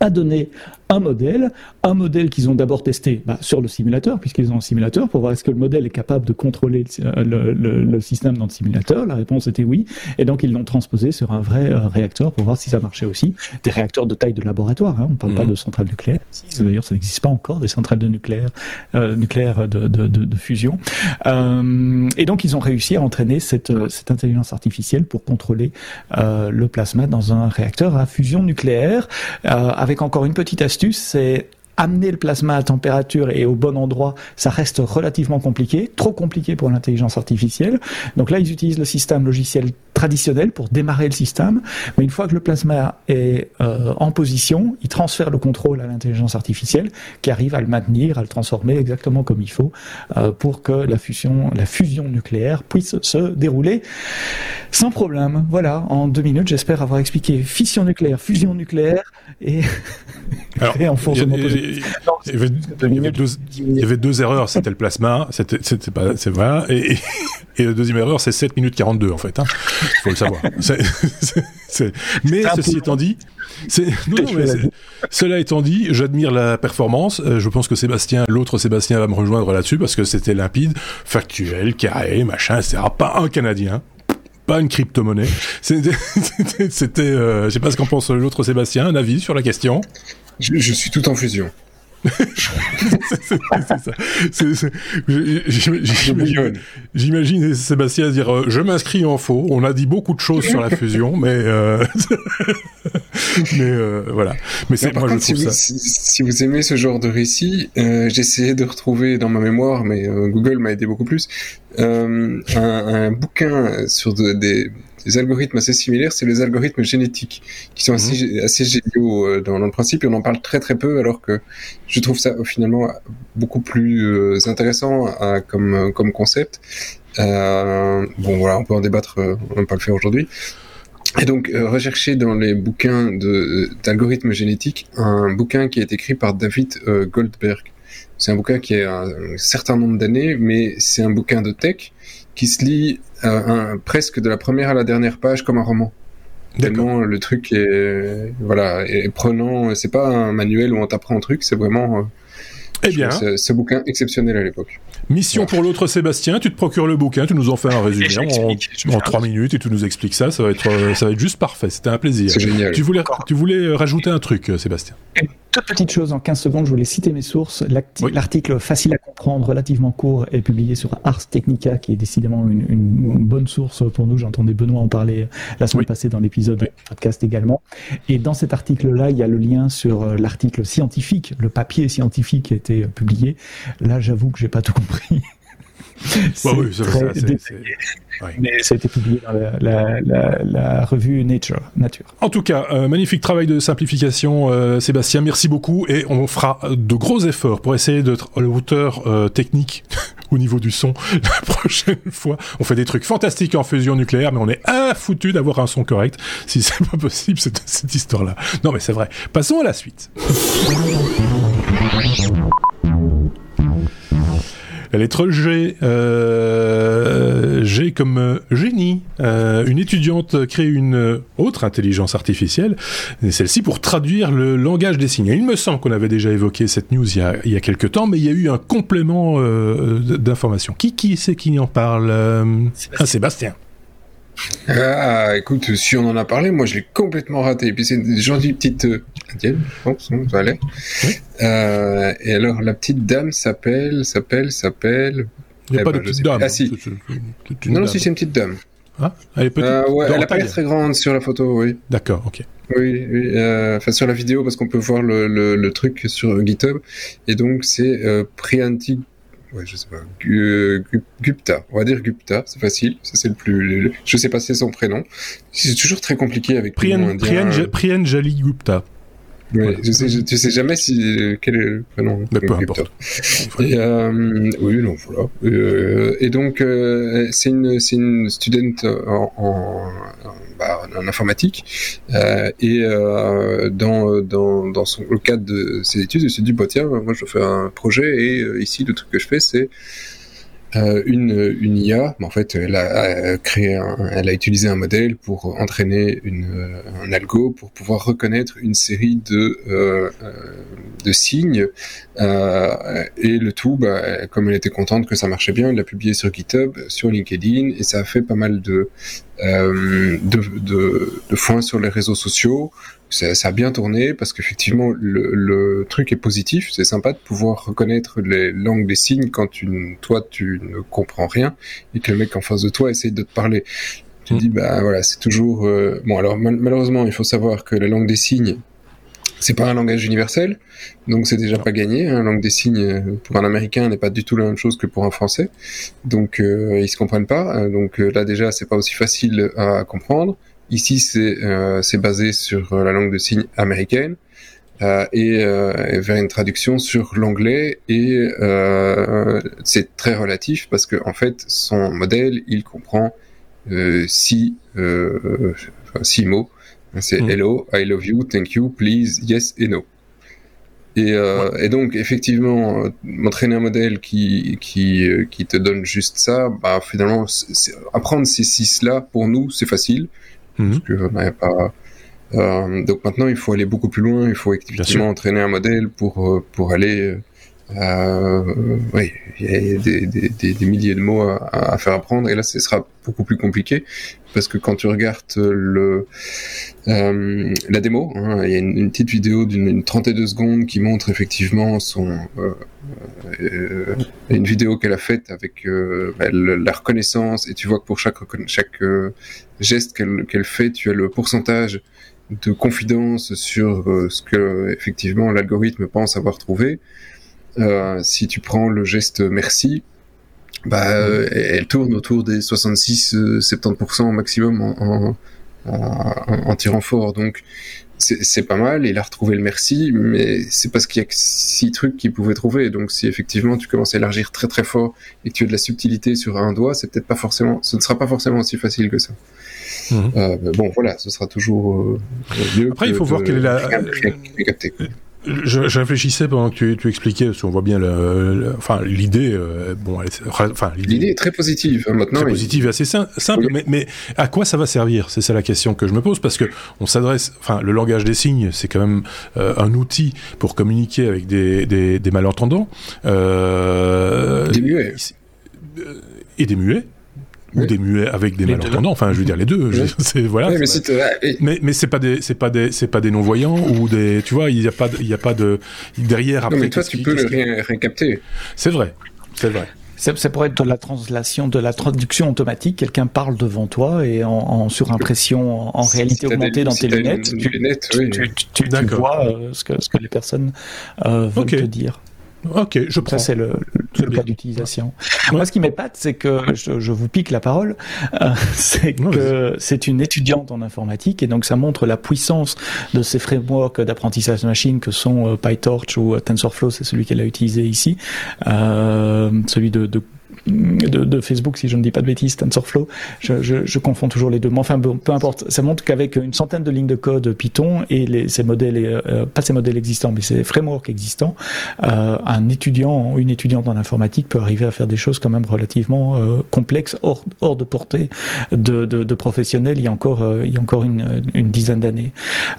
a donné un modèle, un modèle qu'ils ont d'abord testé bah, sur le simulateur, puisqu'ils ont un simulateur, pour voir est-ce que le modèle est capable de contrôler le, le, le, le, système dans le simulateur. La réponse était oui, et donc ils l'ont transposé sur un vrai euh, réacteur pour voir si ça marchait aussi. Des réacteurs de taille de laboratoire, hein, on ne parle mmh. pas de centrales nucléaires. D'ailleurs, ça n'existe pas encore des centrales de nucléaire, euh, nucléaires de, de, de, de fusion. Euh, et donc ils ont réussi à entraîner cette, cette intelligence artificielle pour contrôler euh, le plasma dans un réacteur à fusion nucléaire, euh, avec encore une petite astuce astuce, c'est amener le plasma à température et au bon endroit, ça reste relativement compliqué, trop compliqué pour l'intelligence artificielle. Donc là, ils utilisent le système logiciel traditionnel pour démarrer le système, mais une fois que le plasma est euh, en position, ils transfèrent le contrôle à l'intelligence artificielle qui arrive à le maintenir, à le transformer exactement comme il faut euh, pour que la fusion, la fusion nucléaire puisse se dérouler sans problème. Voilà, en deux minutes, j'espère avoir expliqué fission nucléaire, fusion nucléaire et, Alors, et enfoncement positif il, y avait, deux, erreurs. C'était le plasma, c'était, pas, c'est vrai. Et, la deuxième erreur, c'est 7 minutes 42, en fait. Hein. Il faut le savoir. mais ceci étant dit, c'est, non, non, mais cela étant dit, j'admire la performance. Euh, je pense que Sébastien, l'autre Sébastien va me rejoindre là-dessus parce que c'était limpide, factuel, carré, machin, etc. Pas un Canadien pas une crypto-monnaie. C'était, c'était euh, je sais pas ce qu'en pense l'autre Sébastien, un avis sur la question? Je, je suis tout en fusion. c'est ça. J'imagine Sébastien dire euh, je m'inscris en faux. On a dit beaucoup de choses sur la fusion, mais euh, mais euh, voilà. Mais c'est moi je si vous, Si, vous aimez ce genre de récit, essayé de retrouver dans ma mémoire, mais Google m'a aidé beaucoup plus. Un, un, bouquin sur des des algorithmes assez similaires, c'est les algorithmes génétiques, qui sont assez, mhm. assez géniaux euh, dans, le principe, et on en parle très très peu, alors que je trouve ça finalement beaucoup plus euh, intéressant comme, comme concept. Euh, bon voilà, on peut en débattre, on va pas le faire aujourd'hui. Et donc, rechercher dans les bouquins d'algorithmes génétiques un bouquin qui est écrit par David Goldberg. C'est un bouquin qui a un certain nombre d'années, mais c'est un bouquin de tech qui se lit euh, presque de la première à la dernière page comme un roman. Tellement le truc est voilà est prenant. C'est pas un manuel où on t'apprend un truc, c'est vraiment. Euh, eh bien, ce bouquin exceptionnel à l'époque. Mission pour l'autre Sébastien, tu te procures le bouquin, tu nous en fais un résumé en, trois minutes et tu nous expliques ça, ça va être euh, ça va être juste parfait. C'était un plaisir. C'est génial. Tu voulais tu voulais rajouter un truc, Sébastien? Toute petite chose en 15 secondes, je voulais citer mes sources. L'article facile à comprendre, relativement court, est publié sur Ars Technica, qui est décidément une, bonne source pour nous. J'entendais Benoît en parler la semaine passée dans l'épisode podcast également. Et dans cet article-là, il y a le lien sur euh, l'article scientifique, le papier scientifique qui a été publié. Là, j'avoue que j'ai pas tout compris. Bah oui, c'est mais ça a été publié dans la, revue Nature. Nature. En tout cas, euh, magnifique travail de simplification, euh, Sébastien. Merci beaucoup et on fera de gros efforts pour essayer d'être à la hauteur euh, technique au niveau du son la prochaine fois. On fait des trucs fantastiques en fusion nucléaire, mais on est foutu d'avoir un son correct. Si c'est pas possible, cette, cette histoire-là. Non, mais c'est vrai. Passons à la suite. La lettre G, euh, G comme euh, génie. Euh, une étudiante crée une autre intelligence artificielle, celle-ci pour traduire le langage des signes. il me semble qu'on avait déjà évoqué cette news il y a, il y a quelques temps, mais il y a eu un complément euh, d'information. Qui, qui c'est qui en parle Sébastien. Ah, Sébastien. Ah, écoute, si on en a parlé, moi je l'ai complètement raté. Et puis c'est une gentille petite euh, indienne, je pense, hein, ça allait. Euh, et alors la petite dame s'appelle, s'appelle, s'appelle. Il n'y a eh pas de ben, petite dame. Ah si. non, non, si c'est une petite dame. Ah, elle est petite. Euh, ouais, elle pas l'air très grande sur la photo, oui. D'accord, ok. Oui, oui euh, enfin sur la vidéo parce qu'on peut voir le, le, le, truc sur GitHub. Et donc c'est euh, Priyanti ouais, je sais pas, Gupta. On va dire Gupta, c'est facile. Ça c'est le plus. Je sais pas si c'est son prénom. C'est toujours très compliqué avec Priyan, Priyan, Priyan Jali Gupta. Ouais, je sais, je, tu sais jamais si quel est le prénom. Mais peu importe. Et, euh, oui, non, voilà. Euh, et donc euh, c'est une c'est une student en, en, bah, en informatique euh, et euh, dans dans dans son, le cadre de ses études, elle s'est dit bah tiens, moi je fais un projet et euh, ici le truc que je fais c'est euh, une, IA, en fait, elle a, créé, elle a utilisé un modèle pour entraîner une, un algo pour pouvoir reconnaître une série de euh, de signes. Euh, et le tout, bah, comme elle était contente que ça marchait bien, elle l'a publié sur GitHub, sur LinkedIn et ça a fait pas mal de euh, de, de, de foin sur les réseaux sociaux ça, ça, a bien tourné parce qu'effectivement le, le, truc est positif. C'est sympa de pouvoir reconnaître les langues des signes quand toi tu ne comprends rien et que le mec en face de toi essaye de te parler. Tu mm. dis bah voilà c'est toujours euh, bon alors malheureusement il faut savoir que la langue des signes c'est pas un langage universel, donc c'est déjà pas gagné. Hein. La langue des signes euh, pour un Américain n'est pas du tout la même chose que pour un Français, donc euh, ils se comprennent pas. Donc euh, là déjà c'est pas aussi facile à comprendre. Ici, c'est euh, basé sur euh, la langue de signes américaine euh, et, euh, vers une traduction sur l'anglais. Et euh, c'est très relatif parce que en fait, son modèle, il comprend six, six mots. C'est mm. hello, I love you, thank you, please, yes et no. Et, euh, et, donc, effectivement, m'entraîner un modèle qui, qui, qui te donne juste ça, bah, finalement, apprendre ces six-là, pour nous, c'est facile. Mhm. pas. Euh, donc maintenant, il faut aller beaucoup plus loin. Il faut effectivement entraîner un modèle pour euh, pour aller Euh, oui, il y a des, milliers de mots à, faire apprendre, et là, ce sera beaucoup plus compliqué, parce que quand tu regardes le euh, la démo, hein, il y a une, petite vidéo d'une trentaine de secondes qui montre effectivement son euh, euh une vidéo qu'elle a faite avec euh, bah, la reconnaissance, et tu vois que pour chaque euh, geste qu'elle qu'elle fait, tu as le pourcentage de confidence sur ce que effectivement l'algorithme pense avoir trouvé. Euh, si tu prends le geste merci, bah, euh, elle tourne autour des 66-70% euh, maximum en, en, en, tirant fort. Donc, c'est pas mal. Il a retrouvé le merci, mais c'est parce qu'il y a que six trucs qu'il pouvait trouver. Donc, si effectivement tu commences à élargir très très fort et que tu as de la subtilité sur un doigt, c'est peut-être pas forcément, ce ne sera pas forcément aussi facile que ça. Mhm. Euh, bon, voilà, ce sera toujours mieux. Après, il faut voir quelle est la je, je, réfléchissais pendant que tu, tu expliquais, parce qu'on voit bien le, enfin l'idée, euh, bon, enfin l'idée est très positive hein, maintenant. Très positive et assez simple, mais, mais à quoi ça va servir? C'est ça la question que je me pose, parce que on s'adresse, enfin le langage des signes, c'est quand même euh, un outil pour communiquer avec des, des, des malentendants. Euh, des muets. Et des muets ou des muets avec des malentendants. Enfin, je veux dire les deux. C'est voilà. mais, mais, c'est pas des c'est pas des c'est pas des non voyants ou des tu vois il y a pas il y a pas de derrière après. Non mais toi tu peux le récapter. C'est vrai, c'est vrai. Ça pourrait être de la translation, de la traduction automatique. Quelqu'un parle devant toi et en, en surimpression, en, réalité augmentée dans tes lunettes, tu, tu, vois euh, ce, que, ce que les personnes euh, veulent te dire. Ok, je prends. Ça, c'est le, le cas d'utilisation. Moi, ce qui m'épate, c'est que je, je, vous pique la parole, euh, c'est que c'est une étudiante en informatique et donc ça montre la puissance de ces frameworks d'apprentissage machine que sont euh, PyTorch ou euh, TensorFlow, c'est celui qu'elle a utilisé ici, euh, celui de, de de, de, Facebook, si je ne dis pas de bêtises, TensorFlow. Je, je, je confonds toujours les deux. Mais enfin, peu importe. Ça montre qu'avec une centaine de lignes de code Python et les, ces modèles, euh, pas ces modèles existants, mais ces frameworks existants, euh, un étudiant, une étudiante en informatique peut arriver à faire des choses quand même relativement euh, complexes, hors, hors de portée de, de, de professionnels. Il y a encore, euh, il y a encore une, une dizaine d'années.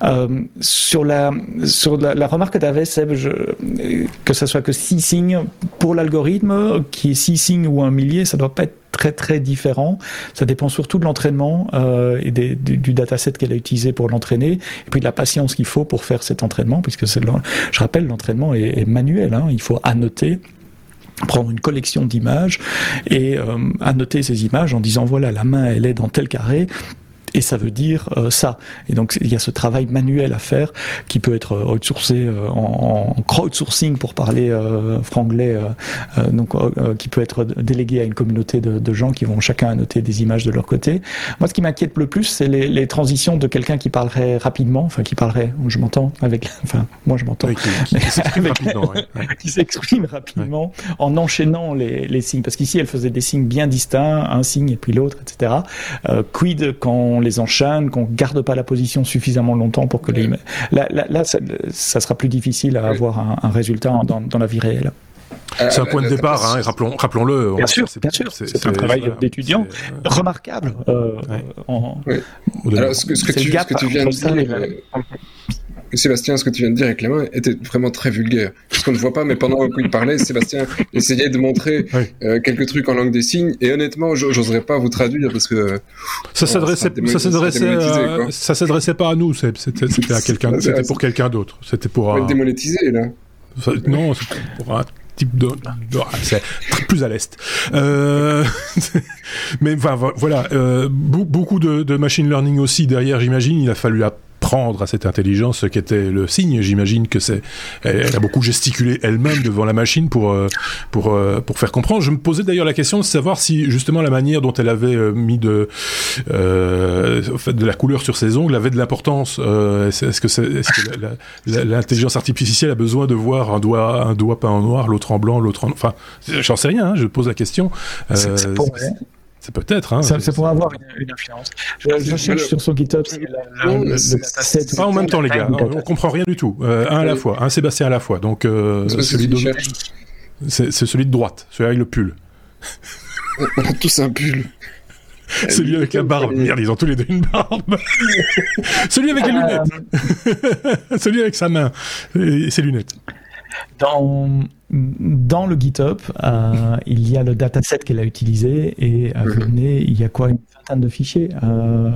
Euh, sur la, sur la, la remarque que tu avais, Seb, je, que ça soit que six signes pour l'algorithme, qui est six signes ou un millier, ça doit pas être très très différent. Ça dépend surtout de l'entraînement euh, et du, dataset qu'elle a utilisé pour l'entraîner, et puis de la patience qu'il faut pour faire cet entraînement, puisque je rappelle l'entraînement est, est, manuel. Hein, il faut annoter prendre une collection d'images et euh, annoter ces images en disant voilà la main elle est dans tel carré et ça veut dire euh, ça. Et donc il y a ce travail manuel à faire qui peut être euh, outsourcé euh, en, en, crowdsourcing pour parler euh, franglais, euh, donc qui peut être délégué à une communauté de, de, gens qui vont chacun annoter des images de leur côté. Moi, ce qui m'inquiète le plus, c'est les, les, transitions de quelqu'un qui parlerait rapidement, enfin qui parlerait, je m'entends avec, enfin moi je m'entends, qui, s'exprime rapidement, ouais. rapidement en enchaînant les, les signes, parce qu'ici elle faisait des signes bien distincts, un signe et puis l'autre, etc. quid quand les enchaîne, qu'on garde pas la position suffisamment longtemps pour que les... Là, là, là ça, ça, sera plus difficile à avoir un, un résultat dans, dans, la vie réelle. C'est un point de départ, hein, rappelons, rappelons-le. Bien sûr, bien sûr. C'est un travail d'étudiant remarquable. Euh, ouais. en, oui. Alors, ce que, ce que, tu, ce que tu viens de dire, Sébastien, ce que tu viens de dire avec la main était vraiment très vulgaire. Parce qu'on ne voit pas, mais pendant qu'il parlait, Sébastien essayait de montrer oui. euh, quelques trucs en langue des signes. Et honnêtement, j'oserais pas vous traduire parce que ça s'adressait, ça s'adressait, ça s'adressait pas à nous. C'était à quelqu'un, c'était pour quelqu'un d'autre. C'était pour. Un... démonétisé là. Non, c'était pour un type de, de c'est plus à l'est. Euh, mais enfin, voilà, euh, beaucoup de, de, machine learning aussi derrière, j'imagine. Il a fallu prendre à cette intelligence ce qu'était le signe. J'imagine que c'est, elle, a beaucoup gesticulé elle-même devant la machine pour euh, pour euh, pour faire comprendre. Je me posais d'ailleurs la question de savoir si justement la manière dont elle avait euh, mis de euh, de la couleur sur ses ongles avait de l'importance. est-ce que, c'est, est-ce que l'intelligence artificielle a besoin de voir un doigt un doigt peint en noir, l'autre en blanc, l'autre en enfin, j'en sais rien. Hein, je pose la question. C'est, c'est pour c'est peut-être. Hein, ça, ça pourrait avoir une, une influence. Je, je cherche sur son GitHub si Pas en même temps, les gars. On, on comprend rien du tout. Euh, un à la fois. Un Sébastien à la fois. Donc, euh, celui de... c'est, c'est celui de droite. Celui avec le pull. On a tous un pull. Celui avec la barbe. Merde, ils ont tous les deux une barbe. celui avec les lunettes. celui avec sa main et ses lunettes. Dans dans le GitHub, euh, il y a le dataset qu'elle a utilisé et à mhm. il y a quoi? une de fichiers. Euh,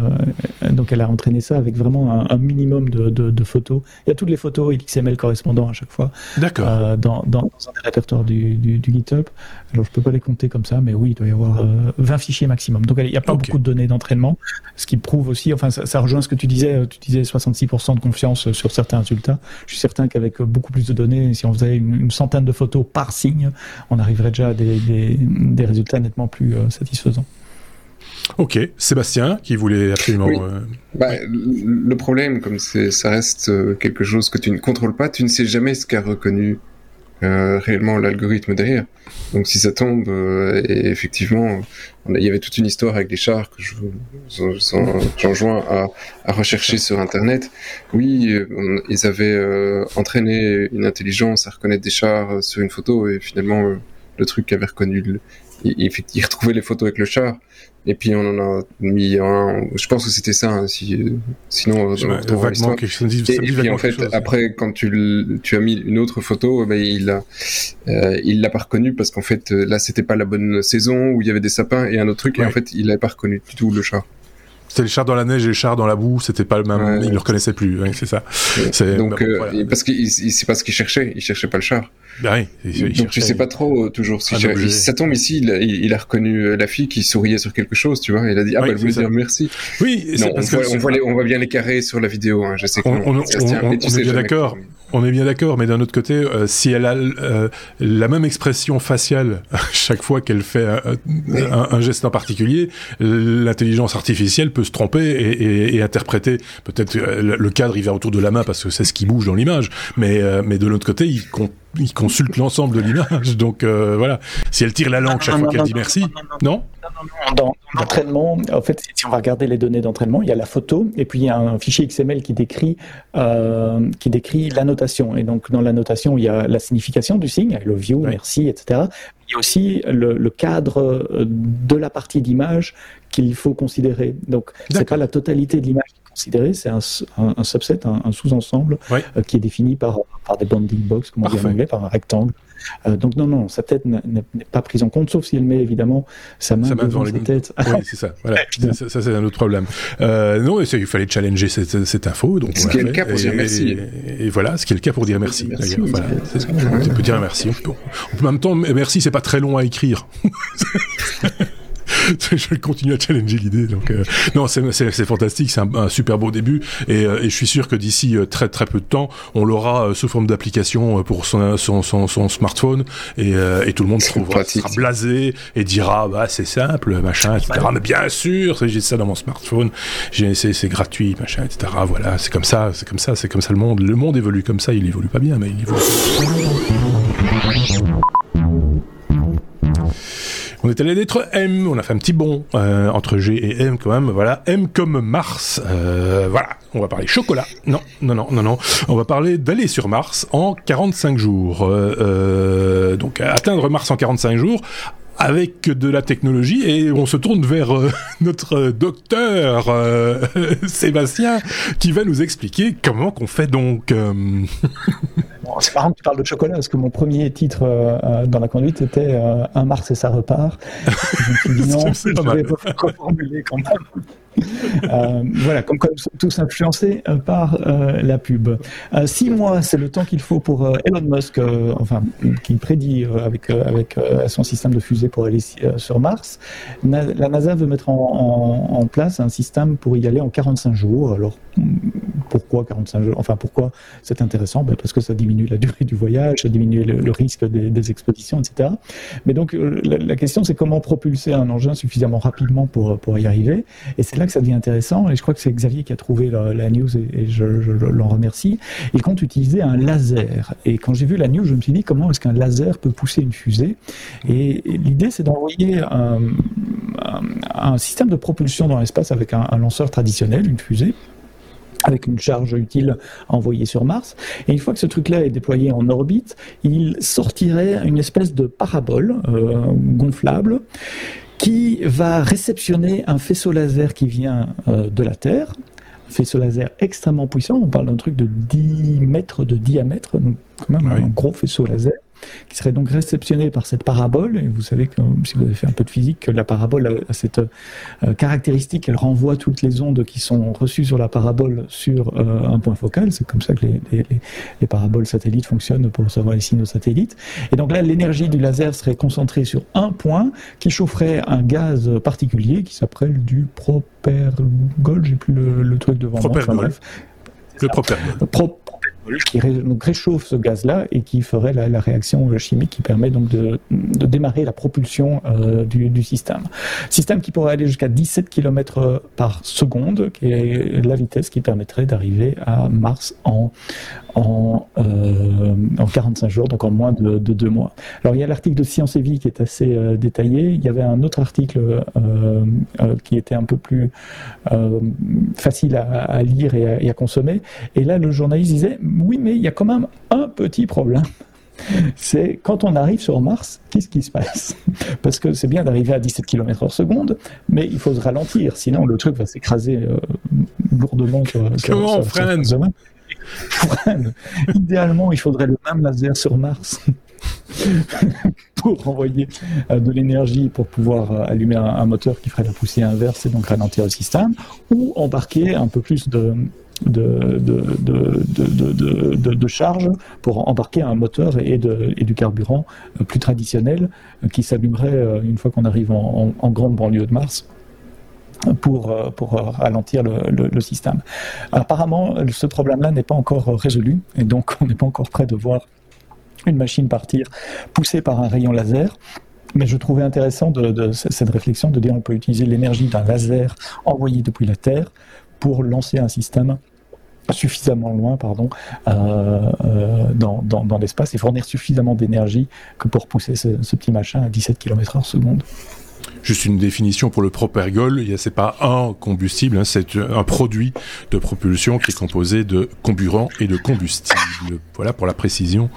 donc elle a entraîné ça avec vraiment un, minimum de, de, photos. Il y a toutes les photos et XML correspondant à chaque fois. D'accord. Euh, dans, dans, un des répertoires du, du, GitHub. Alors je peux pas les compter comme ça, mais oui, il doit y avoir 20 fichiers maximum. Donc il n'y a pas beaucoup de données d'entraînement, ce qui prouve aussi, enfin ça, ça, rejoint ce que tu disais, tu disais 66% de confiance sur certains résultats. Je suis certain qu'avec beaucoup plus de données, si on faisait une, une centaine de photos par signe, on arriverait déjà à des, résultats nettement plus euh, satisfaisants. Ok, Sébastien, qui voulait absolument. Euh, bah, le problème, comme ça reste euh, quelque chose que tu ne contrôles pas, tu ne sais jamais ce qu'a reconnu euh, réellement l'algorithme derrière. Donc si ça tombe, euh, et effectivement, il y avait toute une histoire avec les chars que je j'enjoins à, à rechercher sur Internet. Oui, ils avaient euh, entraîné une intelligence à reconnaître des chars sur une photo et finalement le truc avait reconnu, il, il, retrouvait les photos avec le char. Et puis on en a mis un. Je pense que c'était ça. Hein, si, sinon, on retrouvera l'histoire. Et, puis en fait, après, quand tu, tu as mis une autre photo, ben, il a, euh, il l'a pas reconnu parce qu'en fait, là, c'était pas la bonne saison où il y avait des sapins et un autre truc. Et en fait, il l'avait pas reconnu du tout le chat. C'était les chars dans la neige et les chars dans la boue, c'était pas le même, il le reconnaissait plus, c'est ça. Donc, bah, euh, parce qu'il c'est pas ce qu'il cherchait, il cherchait pas le char. Ben oui, Donc tu sais pas trop euh, toujours si, ça tombe ici, il, a reconnu euh, la fille qui souriait sur quelque chose, tu vois, il a dit ah bah elle voulait dire merci. Oui, non, on, voit, on, voit on, voit, bien les carrés sur la vidéo, hein, je sais on, on, est bien d'accord. On est bien d'accord, mais d'un autre côté, euh, si elle a euh, la même expression faciale chaque fois qu'elle fait un, un, geste en particulier, l'intelligence artificielle peut se tromper et, et, et interpréter. Peut-être le cadre il va autour de la main parce que c'est ce qui bouge dans l'image, mais mais de l'autre côté, il compte il consulte l'ensemble de l'image. Donc euh, voilà, si elle tire la langue chaque fois qu'elle dit merci, non Dans l'entraînement, en fait, si on va regarder les données d'entraînement, il y a la photo et puis il y a un fichier XML qui décrit euh, qui décrit la notation. Et donc dans la notation, il y a la signification du signe, le view, merci, etc. Il y a aussi le, cadre de la partie d'image qu'il faut considérer. Donc c'est pas la totalité de l'image considéré, c'est un, un, subset, un, sous-ensemble euh, qui est défini par, par des bounding box, comme on dit en anglais, par un rectangle. Euh, donc non, non, sa tête n'est pas prise en compte, sauf si elle met évidemment sa main, devant, les tête. Oui, c'est ça. Voilà. ça, ça c'est un autre problème. Euh, non, il fallait challenger cette, cette info. Donc ce qui est le cas pour dire merci. Et, voilà, ce qui est le cas pour dire merci. merci voilà, on peut dire merci. en même temps, merci, c'est pas très long à écrire. je vais continuer à challenger l'idée. Donc euh, non, c'est fantastique, c'est un, super beau début, et, euh, et, je suis sûr que d'ici euh, très très peu de temps, on l'aura sous forme d'application pour son, son, son, son, smartphone, et, et tout le monde trouvera, sera blasé et dira bah c'est simple, machin, etc. Mais bien sûr, j'ai ça dans mon smartphone, c'est gratuit, machin, etc. Voilà, c'est comme ça, c'est comme ça, c'est comme ça le monde. Le monde évolue comme ça, il évolue pas bien, mais il évolue. On est allé d'être M, on a fait un petit bond euh, entre G et M quand même. Voilà, M comme Mars. Euh, voilà, on va parler chocolat. Non, non, non, non, non. On va parler d'aller sur Mars en 45 jours. Euh, donc atteindre Mars en 45 jours avec de la technologie et on se tourne vers notre docteur Sébastien qui va nous expliquer comment qu'on fait donc. c'est marrant que tu parles de chocolat parce que mon premier titre euh, euh, dans la conduite était euh, Un Mars et ça repart. je me suis dit non, je vais reformuler quand même. Euh, voilà, comme quoi nous sommes tous influencés euh, par euh, la pub. six mois, c'est le temps qu'il faut pour Elon Musk, enfin, qui prédit avec, avec son système de fusée pour aller sur Mars. la NASA veut mettre en, place un système pour y aller en 45 jours. Alors, pourquoi 45 jours? Enfin, pourquoi c'est intéressant? Ben Parce que ça diminue la durée du voyage, ça diminue le, risque des, des, etc. Mais donc, la, la question, c'est comment propulser un engin suffisamment rapidement pour, pour y arriver? Et c'est là ça devient intéressant, et je crois que c'est Xavier qui a trouvé la, news, et, je, l'en remercie. Il compte utiliser un laser. Et quand j'ai vu la news, je me suis dit comment est-ce qu'un laser peut pousser une fusée? Et, l'idée, c'est d'envoyer un, système de propulsion dans l'espace avec un, lanceur traditionnel, une fusée, avec une charge utile envoyée sur Mars. Et une fois que ce truc-là est déployé en orbite, il sortirait une espèce de parabole euh, gonflable qui va réceptionner un faisceau laser qui vient euh, de la Terre, un faisceau laser extrêmement puissant, on parle d'un truc de 10 mètres de diamètre, donc quand même un gros faisceau laser, qui serait donc réceptionné par cette parabole. Et vous savez que si vous avez fait un peu de physique, que la parabole a cette euh, caractéristique, elle renvoie toutes les ondes qui sont reçues sur la parabole sur euh, un point focal. C'est comme ça que les, les, les, paraboles satellites fonctionnent pour recevoir les signaux satellites. Et donc là, l'énergie du laser serait concentrée sur un point qui chaufferait un gaz particulier qui s'appelle du propergol. J'ai plus le, le, truc devant moi. Le propergol qui réchauffe ce gaz-là et qui ferait la, réaction chimique qui permet donc de, démarrer la propulsion euh, du, système. Système qui pourrait aller jusqu'à 17 km par seconde, qui est la vitesse qui permettrait d'arriver à Mars en, en, euh, en 45 jours, donc en moins de, deux mois. Alors il y a l'article de Science et Vie qui est assez euh, détaillé. Il y avait un autre article qui était un peu plus facile à, lire et à consommer. Et là, le journaliste disait oui, mais il y a quand même un petit problème. C'est quand on arrive sur Mars, qu'est-ce qui se passe? Parce que c'est bien d'arriver à 17 km h seconde, mais il faut se ralentir, sinon le truc va s'écraser euh, lourdement sur, Comment on freine? Idéalement, il faudrait le même laser sur Mars pour envoyer euh, de l'énergie pour pouvoir euh, allumer un, moteur qui ferait la poussée inverse et donc ralentir le système, ou embarquer un peu plus de, de, charge pour embarquer un moteur et du carburant euh, plus traditionnel euh, qui s'allumerait euh, une fois qu'on arrive en, grande banlieue de Mars pour, pour ralentir le, système. Apparemment, ce problème-là n'est pas encore résolu et donc on n'est pas encore prêt de voir une machine partir poussée par un rayon laser. Mais je trouvais intéressant de, cette réflexion de dire on peut utiliser l'énergie d'un laser envoyé depuis la Terre pour lancer un système suffisamment loin pardon, euh, euh, dans, l'espace et fournir suffisamment d'énergie que pour pousser ce, petit machin à 17 km h seconde. Juste une définition pour le propergol, c'est pas un combustible, hein, c'est un produit de propulsion qui est composé de comburant et de combustible. Voilà pour la précision.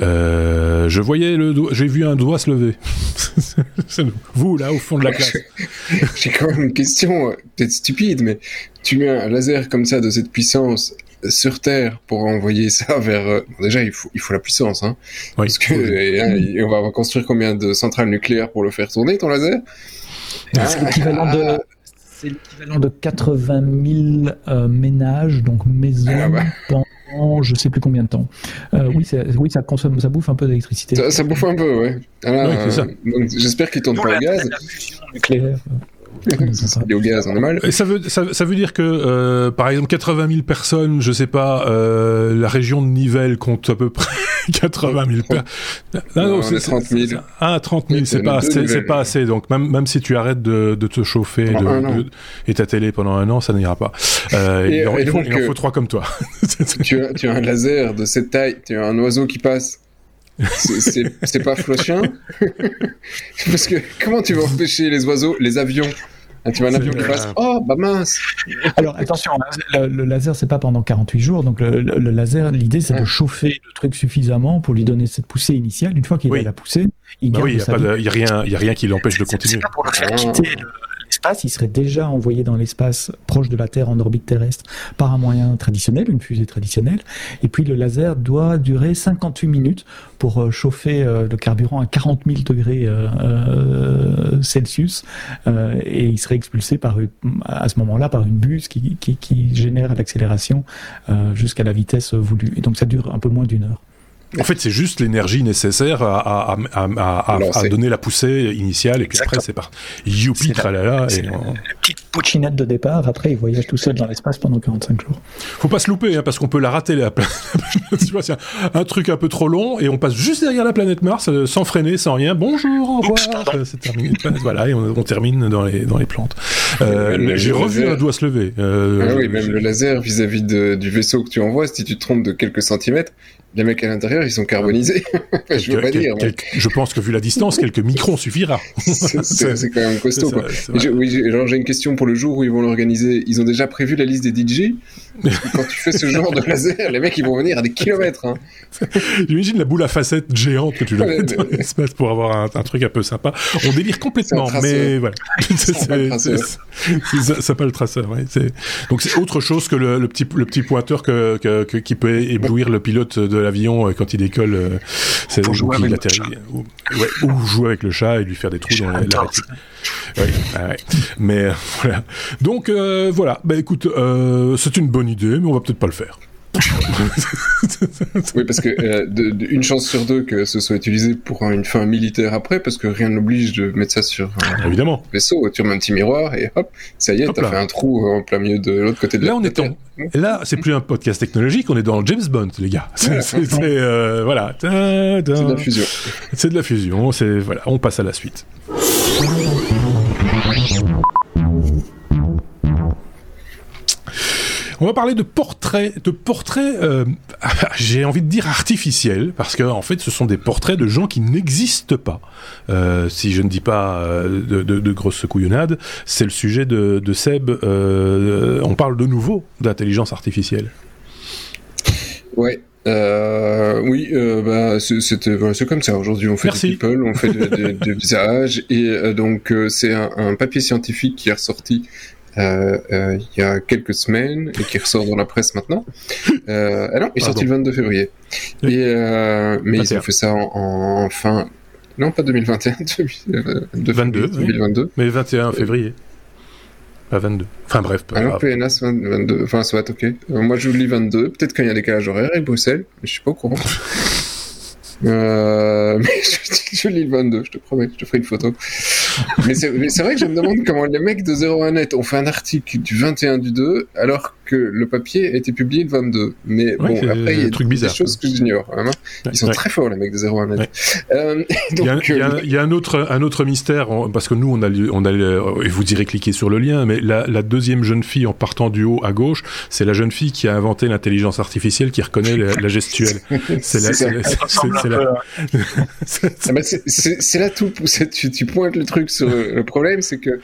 Euh, je voyais le j'ai vu un doigt se lever. Vous là au fond de la classe. J'ai quand même une question, peut-être stupide, mais tu mets un laser comme ça de cette puissance sur Terre pour envoyer ça vers. Euh, déjà, il faut, il faut la puissance, hein. Parce que hein, on va construire combien de centrales nucléaires pour le faire tourner ton laser? C'est l'équivalent de. Ah. C'est l'équivalent de 80 000 euh, ménages, donc maisons, ah bah. pendant je sais plus combien de temps. Euh, oui, oui, ça consomme, ça bouffe un peu d'électricité. Ça, bouffe un peu, ouais. Ah, j'espère qu'ils tournent pas au gaz. nucléaire gaz, on est mal. ça veut, ça, veut dire que, euh, par exemple, 80 000 personnes, je sais pas, euh, la région de Nivelles compte à peu près 80 000 personnes. Non, non, c'est 30 000. Ah, 30 000, c'est pas, c'est pas assez. Donc, même, même si tu arrêtes de, de te chauffer de, et ta télé pendant un an, ça n'ira pas. Euh, il, en, faut, il en faut trois comme toi. tu, as, tu as un laser de cette taille, tu as un oiseau qui passe c'est pas Flochien Parce que comment tu vas empêcher les oiseaux, les avions? Ah, tu vois un avion qui passe, oh bah mince! Alors attention, le, laser c'est pas pendant 48 jours, donc le, laser, l'idée c'est de chauffer le truc suffisamment pour lui donner cette poussée initiale. Une fois qu'il a la poussée, il bah oui, il n'y a, rien, y a rien qui l'empêche de continuer. Pas pour le faire quitter l'espace, il serait déjà envoyé dans l'espace proche de la Terre en orbite terrestre par un moyen traditionnel, une fusée traditionnelle. Et puis le laser doit durer 58 minutes pour euh, chauffer euh, le carburant à 40 000 degrés euh, Celsius et il serait expulsé par à ce moment-là par une buse qui, qui, qui génère l'accélération jusqu'à la vitesse voulue. Et donc ça dure un peu moins d'une heure. En fait, c'est juste l'énergie nécessaire à, à, à, à donner la poussée initiale, et puis après, c'est par youpi, tralala. Et la, petite pouchinette de départ, après, il voyage tout seul dans l'espace pendant 45 jours. Faut pas se louper, hein, parce qu'on peut la rater, la vois, c'est un, truc un peu trop long, et on passe juste derrière la planète Mars, euh, sans freiner, sans rien. Bonjour, au revoir, euh, c'est terminé. voilà, et on, termine dans les, dans les plantes. Euh, J'ai revu un doigt se lever. Euh, ah oui, même le laser vis-à-vis -vis du vaisseau que tu envoies, si tu te trompes de quelques centimètres, les mecs à l'intérieur, ils sont carbonisés. je veux pas dire. je pense que vu la distance, quelques microns suffira. c'est quand même costaud. quoi. oui, j'ai une question pour le jour où ils vont l'organiser. Ils ont déjà prévu la liste des DJ. quand tu fais ce genre de laser, les mecs ils vont venir à des kilomètres. Hein. J'imagine la boule à facettes géante que tu leur mets dans l'espace pour avoir un, truc un peu sympa. On délire complètement, mais voilà. Ça pas le traceur. Ouais. Donc c'est autre chose que le, petit, le petit pointeur que, que, qui peut éblouir le pilote de l'avion quand quand il décolle, euh, c'est jouer avec le chat. ou, ouais, ou jouer avec le chat et lui faire des trous dans la, la rétine. Ouais, ouais. Mais euh, voilà. Donc euh, voilà. Bah écoute, euh, c'est une bonne idée, mais on va peut-être pas le faire. Oui, parce que euh, de- de- une chance sur deux que ce soit utilisé pour un- une fin militaire après, parce que rien n'oblige de mettre ça sur un Évidemment. vaisseau. Tu remets un petit miroir et hop, ça y est, t'as fait un trou en plein milieu de l'autre côté de Là, la on est en- Là, c'est plus un podcast technologique, on est dans James Bond, les gars. C'est, euh, voilà. De la fusion. C'est de la fusion. C'est voilà. On passe à la suite. On va parler de portraits, de portraits, euh, j'ai envie de dire artificiels, parce que en fait, ce sont des portraits de gens qui n'existent pas. Euh, si je ne dis pas euh, de, de, de grosses couillonnades, c'est le sujet de, de Seb. euh, on parle de nouveau d'intelligence artificielle. Ouais. Euh, oui, euh, bah, c'est- comme ça. Aujourd'hui, on fait Merci. des people, on fait des des- des visages, et euh, donc c'est un, un papier scientifique qui est ressorti il y a quelques semaines et qui ressort dans la presse maintenant. Euh, ah non, il est sorti le 22 février. Oui. Et euh, mais ils 21. ont fait ça en, en fin. Non, pas 2021, 2000, euh, de 22, février 2022. Mais 21 février. Pas 22. Enfin bref, pas Alors, grave. PNAS 20 22, enfin, soit, ok. Euh, moi, je lis 22. Peut-être qu'il y a un décalage horaire avec Bruxelles, mais je suis pas au courant. euh, mais je, je lis le 22, je te promets, je te ferai une photo. mais c'est vrai que je me demande comment les mecs de 01net ont fait un article du 21 du 2, alors que le papier a été publié le 22. Mais bon, c'est après, il y a truc des bizarre, choses que j'ignore. hein. Ouais, Ils sont ouais. très forts, les mecs de 01net. Ouais. Euh, Il y, a, donc, il y a- il y a un autre, un autre mystère, on- parce que nous, on a, on a, et vous direz cliquer sur le lien, mais la, la deuxième jeune fille en partant du haut à gauche, c'est la jeune fille qui a inventé l'intelligence artificielle qui reconnaît la, la gestuelle. C'est la, C'est là tout. Tu, tu pointes le truc sur le problème, c'est que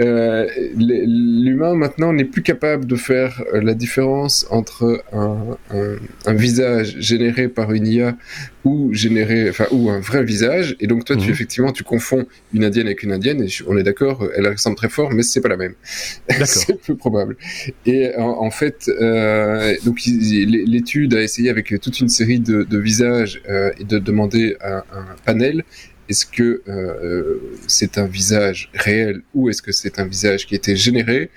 euh, l'humain maintenant n'est plus capable de faire euh, la différence entre un, un, un visage généré par une IA ou généré, enfin ou un vrai visage. Et donc toi, tu Mhm. effectivement, tu confonds une indienne avec une indienne. Et on est d'accord, elle ressemble très fort, mais c'est pas la même. C'est peu probable. Et en, en fait, euh, donc l'étude a essayé avec toute une série de, de visages euh, et de demander à un panel est-ce que euh, c'est un visage réel ou est-ce que c'est un visage qui a été généré?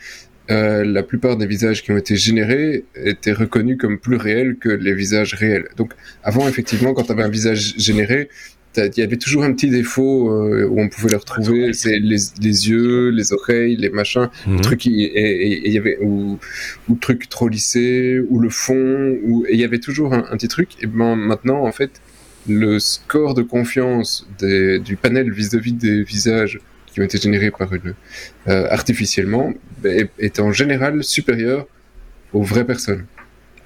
Euh, la plupart des visages qui ont été générés étaient reconnus comme plus réels que les visages réels. Donc avant, effectivement, quand tu avais un visage généré, t'as- il y avait toujours un petit défaut euh, où on pouvait le retrouver, c'est les, les yeux, les oreilles, les machins, Mhm. truc qui- et et- et il y avait ou, ou le truc trop lissé ou le fond ou et il y avait toujours un, un petit truc. Et ben maintenant en fait le score de confiance des, du panel vis-à-vis des visages qui ont été générés par une euh, artificiellement ben, est, est en général supérieur aux vraies personnes.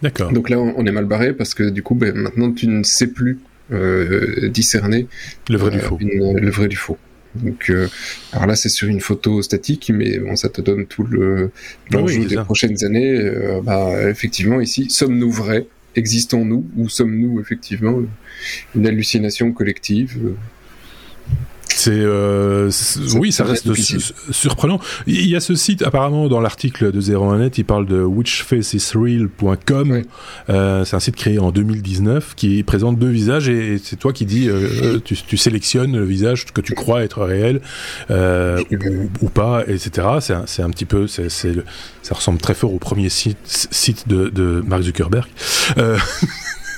D'accord. Donc là on, on est mal barré parce que du coup ben, maintenant tu ne sais plus euh, discerner Le vrai du euh, faux. une- le vrai du faux. Donc, euh, alors là, c'est sur une photo statique, mais bon, ça te donne tout le Ah oui, l'enjeu c'est des ça. prochaines années. Euh, bah, effectivement, ici, sommes-nous vrais Existons-nous? Ou sommes-nous effectivement? Une hallucination collective Euh, C'est euh, oui, ça reste difficile. surprenant. Il y a ce site apparemment dans l'article de 01net, il parle de whichfaceisreal.com. Euh, c'est un site créé en 2019 qui présente deux visages et c'est toi qui dis euh, tu, tu sélectionnes le visage que tu crois être réel euh, ou, ou pas, etc. C'est un, petit peu, c'est, ça ressemble très fort au premier site, site de, de Mark Zuckerberg.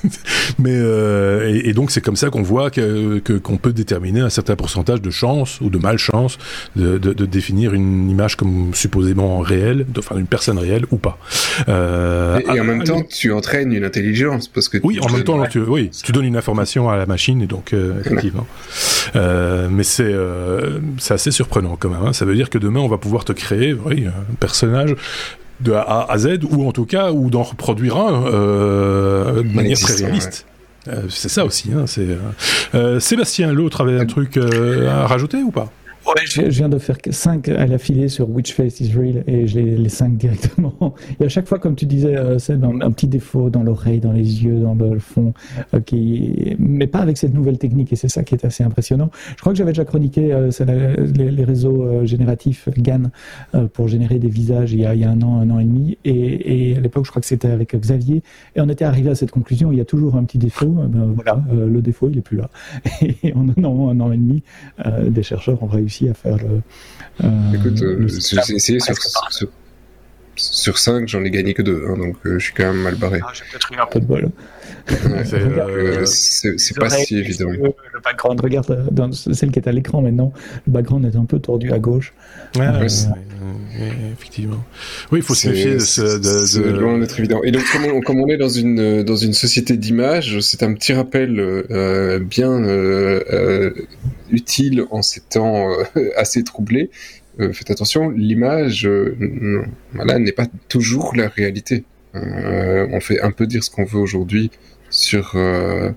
Mais euh, et, et donc c'est comme ça qu'on voit que que- qu'on peut déterminer un certain pourcentage de chance ou de malchance de, de, de définir une image comme supposément réelle, enfin une personne réelle ou pas. Euh, et, et en même ah, temps, tu entraînes une intelligence parce que oui, en même te- temps, tu, oui, tu donnes une information à la machine et donc euh, effectivement. Euh, mais c'est euh, c'est assez surprenant quand même. hein. Ça veut dire que demain on va pouvoir te créer oui, un personnage de A à Z ou en tout cas ou d'en reproduire un euh, de manière très réaliste. Euh, c'est ça aussi. Hein, c'est, euh, Sébastien, l'autre avait un truc à rajouter ou pas? Ouais, je, viens de faire 5 à l'affilée sur Which Face is Real et j'ai les 5 directement. Et à chaque fois, comme tu disais, c'est un, un, petit défaut dans l'oreille, dans les yeux, dans le fond, qui... mais pas avec cette nouvelle technique et c'est ça qui est assez impressionnant. Je crois que j'avais déjà chroniqué les, réseaux génératifs GAN pour générer des visages il y, a, il y a, un an, un an et demi. Et, et à l'époque, je crois que c'était avec Xavier. Et on était arrivé à cette conclusion il y a toujours un petit défaut. Ben, voilà, le défaut, il est plus là. Et en un an, un an et demi, des chercheurs ont réussi à faire le. Euh, Écoute, euh, j'ai essayé sur, sur, sur, 5, j'en ai gagné que 2, hein, donc euh, je suis quand même mal barré. Ah, j'ai peut-être eu un peu de bol. c'est pas si évident. Le, background, regarde dans celle qui est à l'écran maintenant, le background est un peu tordu à gauche. Ouais, effectivement. Oui, il faut se méfier de ce. C'est loin d'être évident. Et donc, comme on, comme on, est dans une, dans une société d'image, c'est un petit rappel euh, bien euh, utile en ces temps assez troublés. Faites attention, l'image voilà, n'est pas toujours la réalité. on fait un peu dire ce qu'on veut aujourd'hui sur euh,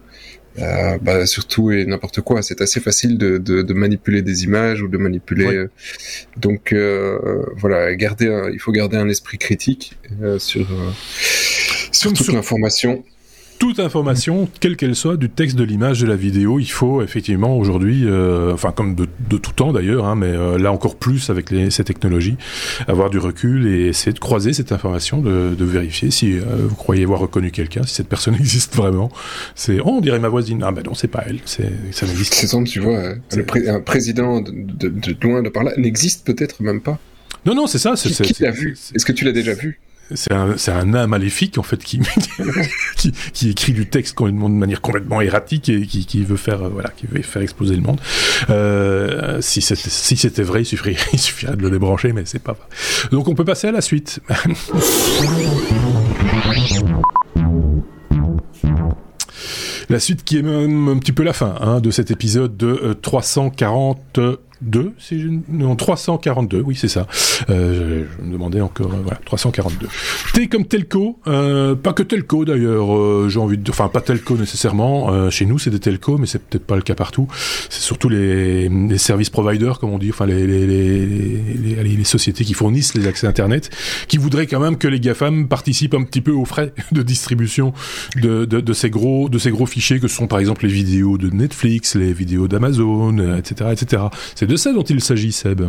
euh, bah, surtout et n'importe quoi. C'est assez facile de, de, de, manipuler des images ou de manipuler. Euh, donc euh, voilà, garder il faut garder un esprit critique euh, sur sur toute l'information toute information, quelle qu'elle soit, du texte, de l'image, de la vidéo, il faut effectivement aujourd'hui, euh, enfin comme de, tout temps d'ailleurs, hein, mais euh, là encore plus avec les, ces technologies, avoir du recul et essayer de croiser cette information, de, de vérifier si euh, vous croyez avoir reconnu quelqu'un, si cette personne existe vraiment. C'est oh, on dirait ma voisine. Ah ben non, c'est pas elle. C'est ça n'existe. C'est ça, tu vois, le un président de, de, loin de par là n'existe peut-être même pas. Non, non, c'est ça. Qui, qui l'a vu? Est-ce que tu l'as déjà vu? C'est un, nain maléfique en fait qui, écrit du texte de manière complètement erratique et qui, veut faire euh, voilà qui veut faire exploser le monde. Euh, si c'était vrai, il suffirait, il suffirait de le débrancher, mais c'est pas vrai. Donc on peut passer à la suite. la suite qui est même un petit peu la fin hein, de cet épisode de 340 euh, 2, si je... non 342, oui c'est ça. Euh, je me demandais encore, euh, voilà 342. T comme telco, euh, pas que telco d'ailleurs. Euh, j'ai envie de, enfin pas telco nécessairement. Euh, chez nous c'est des telcos, mais c'est peut-être pas le cas partout. C'est surtout les, les services providers comme on dit, enfin les les, les, les, sociétés qui fournissent les accès internet, qui voudraient quand même que les gafam participent un petit peu aux frais de distribution de, de, de ces gros de ces gros fichiers que sont par exemple les vidéos de Netflix, les vidéos d'Amazon, etc., etc. C'est de ça dont il s'agit, Seb.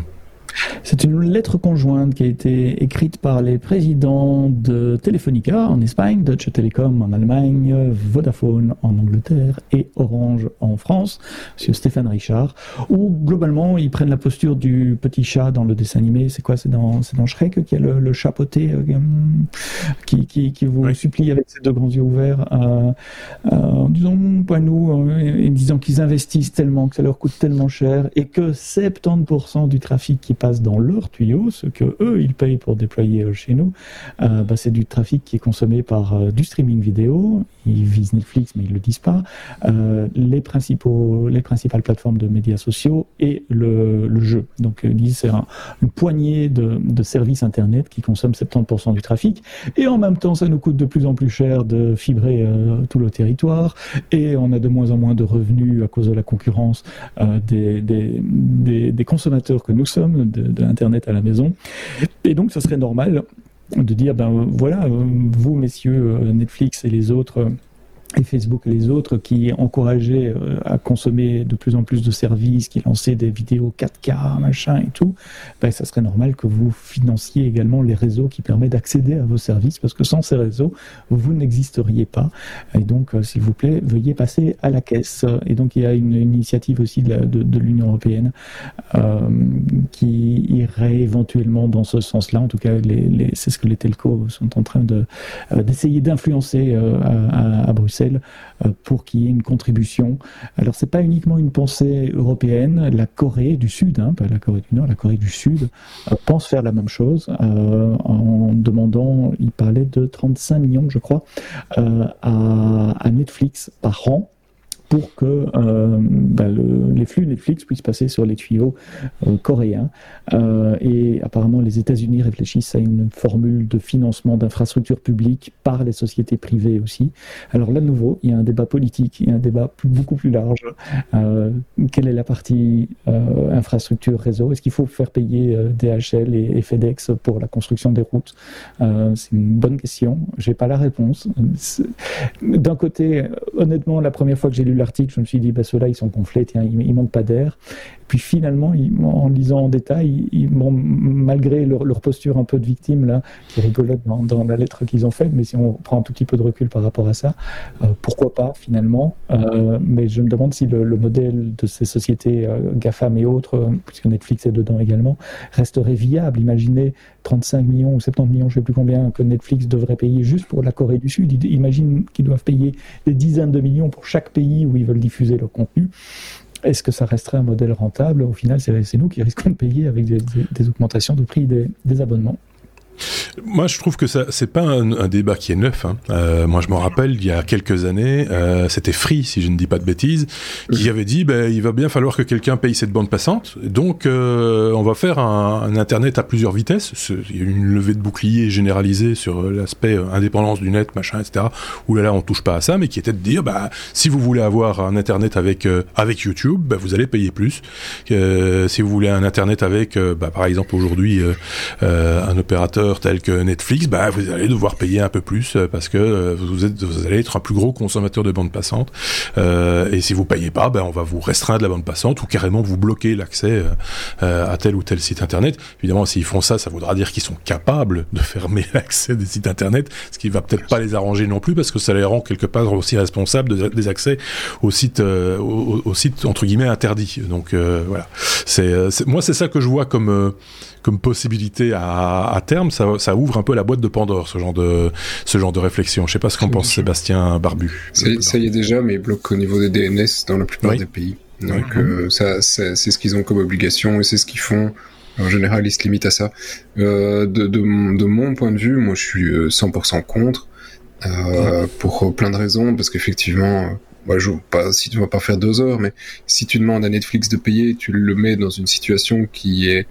C'est une lettre conjointe qui a été écrite par les présidents de Telefonica en Espagne, Deutsche Telekom en Allemagne, Vodafone en Angleterre et Orange en France, monsieur Stéphane Richard, où globalement ils prennent la posture du petit chat dans le dessin animé. C'est quoi? C'est dans, dans Shrek qui a le, le chat poté euh, qui, qui, qui, vous supplie avec ses deux grands yeux ouverts euh, euh, en disant pas nous, et disant qu'ils investissent tellement, que ça leur coûte tellement cher et que 70% du trafic qui passe dans leur tuyau, ce que eux ils payent pour déployer euh, chez nous, euh, bah, c'est du trafic qui est consommé par euh, du streaming vidéo. Ils visent Netflix, mais ils le disent pas. les principaux, les principales plateformes de médias sociaux et le, jeu. Donc ils disent c'est une poignée de, services internet qui consomment 70% du trafic. Et en même temps, ça nous coûte de plus en plus cher de fibrer tout le territoire. Et on a de moins en moins de revenus à cause de la concurrence des consommateurs que nous sommes de, l'Internet à la maison. Et donc, ce serait normal de dire, ben voilà, vous, messieurs, euh, Netflix et les autres, et Facebook et les autres qui encourageaient euh, à consommer de plus en plus de services, qui lançaient des vidéos 4K, machin et tout, ben, ça serait normal que vous financiez également les réseaux qui permettent d'accéder à vos services, parce que sans ces réseaux, vous n'existeriez pas. Et donc, euh, s'il vous plaît, veuillez passer à la caisse. Et donc, il y a une, initiative aussi de, l'Union européenne euh, qui irait éventuellement dans ce sens-là. En tout cas, c'est ce que les telcos sont en train de, d'essayer d'influencer à Bruxelles euh, pour qu'il y ait une contribution. Alors c'est pas uniquement une pensée européenne, la Corée du Sud, hein, pas la Corée du Nord, la Corée du Sud euh, pense faire la même chose euh, en demandant, il parlait de 35 millions je crois, à, à Netflix par an pour que ben, les flux Netflix puissent passer sur les tuyaux coréens. et apparemment, les États-Unis réfléchissent à une formule de financement d'infrastructures publiques par les sociétés privées aussi. Alors là, de nouveau, il y a un débat politique, il y a un débat beaucoup plus large. quelle est la partie infrastructure réseau? Est-ce qu'il faut faire payer DHL et, FedEx pour la construction des routes? C'est une bonne question. J'ai pas la réponse. D'un côté, honnêtement, la première fois que j'ai lu l'article, je me suis dit, bah, ceux-là, ils sont gonflés, tiens, ils, ils manquent pas d'air. Puis finalement, en lisant en détail, ils, malgré leur, posture un peu de victime, là, qui rigolote dans, dans la lettre qu'ils ont faite, mais si on prend un tout petit peu de recul par rapport à ça, euh, pourquoi pas finalement euh, Mais je me demande si le, modèle de ces sociétés euh, GAFAM et autres, puisque Netflix est dedans également, resterait viable. Imaginez 35 millions ou 70 millions, je ne sais plus combien, que Netflix devrait payer juste pour la Corée du Sud. Imagine qu'ils doivent payer des dizaines de millions pour chaque pays où ils veulent diffuser leur contenu. Est-ce que ça resterait un modèle rentable? Au final, c'est nous qui risquons de payer avec des, augmentations de prix des abonnements. Moi, je trouve que ça, c'est pas un, débat qui est neuf. Hein. Euh, moi, je me rappelle, il y a quelques années, euh, c'était Free, si je ne dis pas de bêtises, qui avait dit, ben, il va bien falloir que quelqu'un paye cette bande passante. Donc, euh, on va faire un, un, Internet à plusieurs vitesses. Il y a une levée de bouclier généralisée sur l'aspect indépendance du net, machin, etc. Où là, là, on touche pas à ça, mais qui était de dire, bah, si vous voulez avoir un Internet avec avec YouTube, bah, vous allez payer plus. si vous voulez un Internet avec, bah, par exemple, aujourd'hui, un opérateur tel que Netflix, bah, vous allez devoir payer un peu plus euh, parce que euh, vous, êtes, vous allez être un plus gros consommateur de bande passante. Euh, et si vous payez pas, bah, on va vous restreindre la bande passante ou carrément vous bloquer l'accès à tel ou tel site internet. Évidemment, s'ils font ça, ça voudra dire qu'ils sont capables de fermer l'accès des sites internet, ce qui va peut-être pas les arranger non plus parce que ça les rend quelque part aussi responsables des accès aux sites, aux, sites entre guillemets interdits. Donc voilà, c'est moi c'est ça que je vois comme comme possibilité à, à terme, ça, ça, ouvre un peu la boîte de Pandore, ce genre de, ce genre de réflexion. Je sais pas ce qu'en pense Sébastien Barbu. Ça y est déjà, mais il bloque au niveau des DNS dans la plupart des pays. Donc euh, ça, c'est ce qu'ils ont comme obligation et c'est ce qu'ils font. En général, ils se limitent à ça. Euh, de, de, de, mon point de vue, moi, je suis 100% euh, contre euh, pour plein de raisons, parce qu'effectivement, moi, je pas si tu vas pas faire deux heures, mais si tu demandes à Netflix de payer, tu le mets dans une situation qui est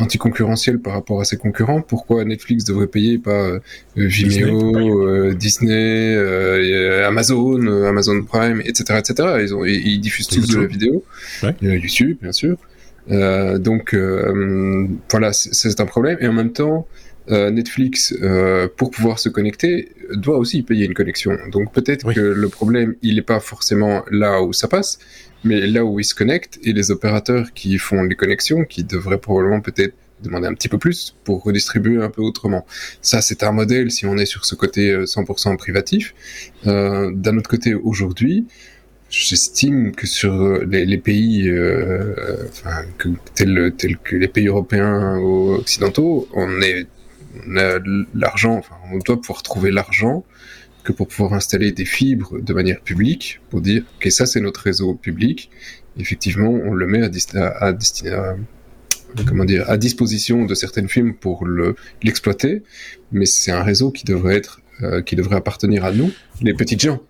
anticoncurrentiel par rapport à ses concurrents. Pourquoi Netflix devrait payer pas euh, Vimeo, Disney, euh, euh, Amazon, Amazon Prime, etc., etc. Ils, ont, ils, diffusent tous de la vidéo, YouTube bien sûr. donc voilà, c'est un problème. Et en même temps, Netflix, pour pouvoir se connecter, doit aussi payer une connexion. Donc peut-être que le problème, il n'est pas forcément là où ça passe, mais là où ils se connectent et les opérateurs qui font les connexions, qui devraient probablement peut-être demander un petit peu plus pour redistribuer un peu autrement. Ça, c'est un modèle si on est sur ce côté 100% euh, privatif. Euh, D'un autre côté, aujourd'hui, j'estime que sur les, pays, euh, enfin, que, tels, que les pays européens ou occidentaux, on est, on a l'argent, enfin, on doit pouvoir trouver l'argent que pour pouvoir installer des fibres de manière publique, pour dire que ça c'est notre réseau public. Effectivement, on le met à, à, comment dire, à disposition de certaines firmes pour l'exploiter, mais c'est un réseau qui devrait être, euh, qui devrait appartenir à nous, les petites gens,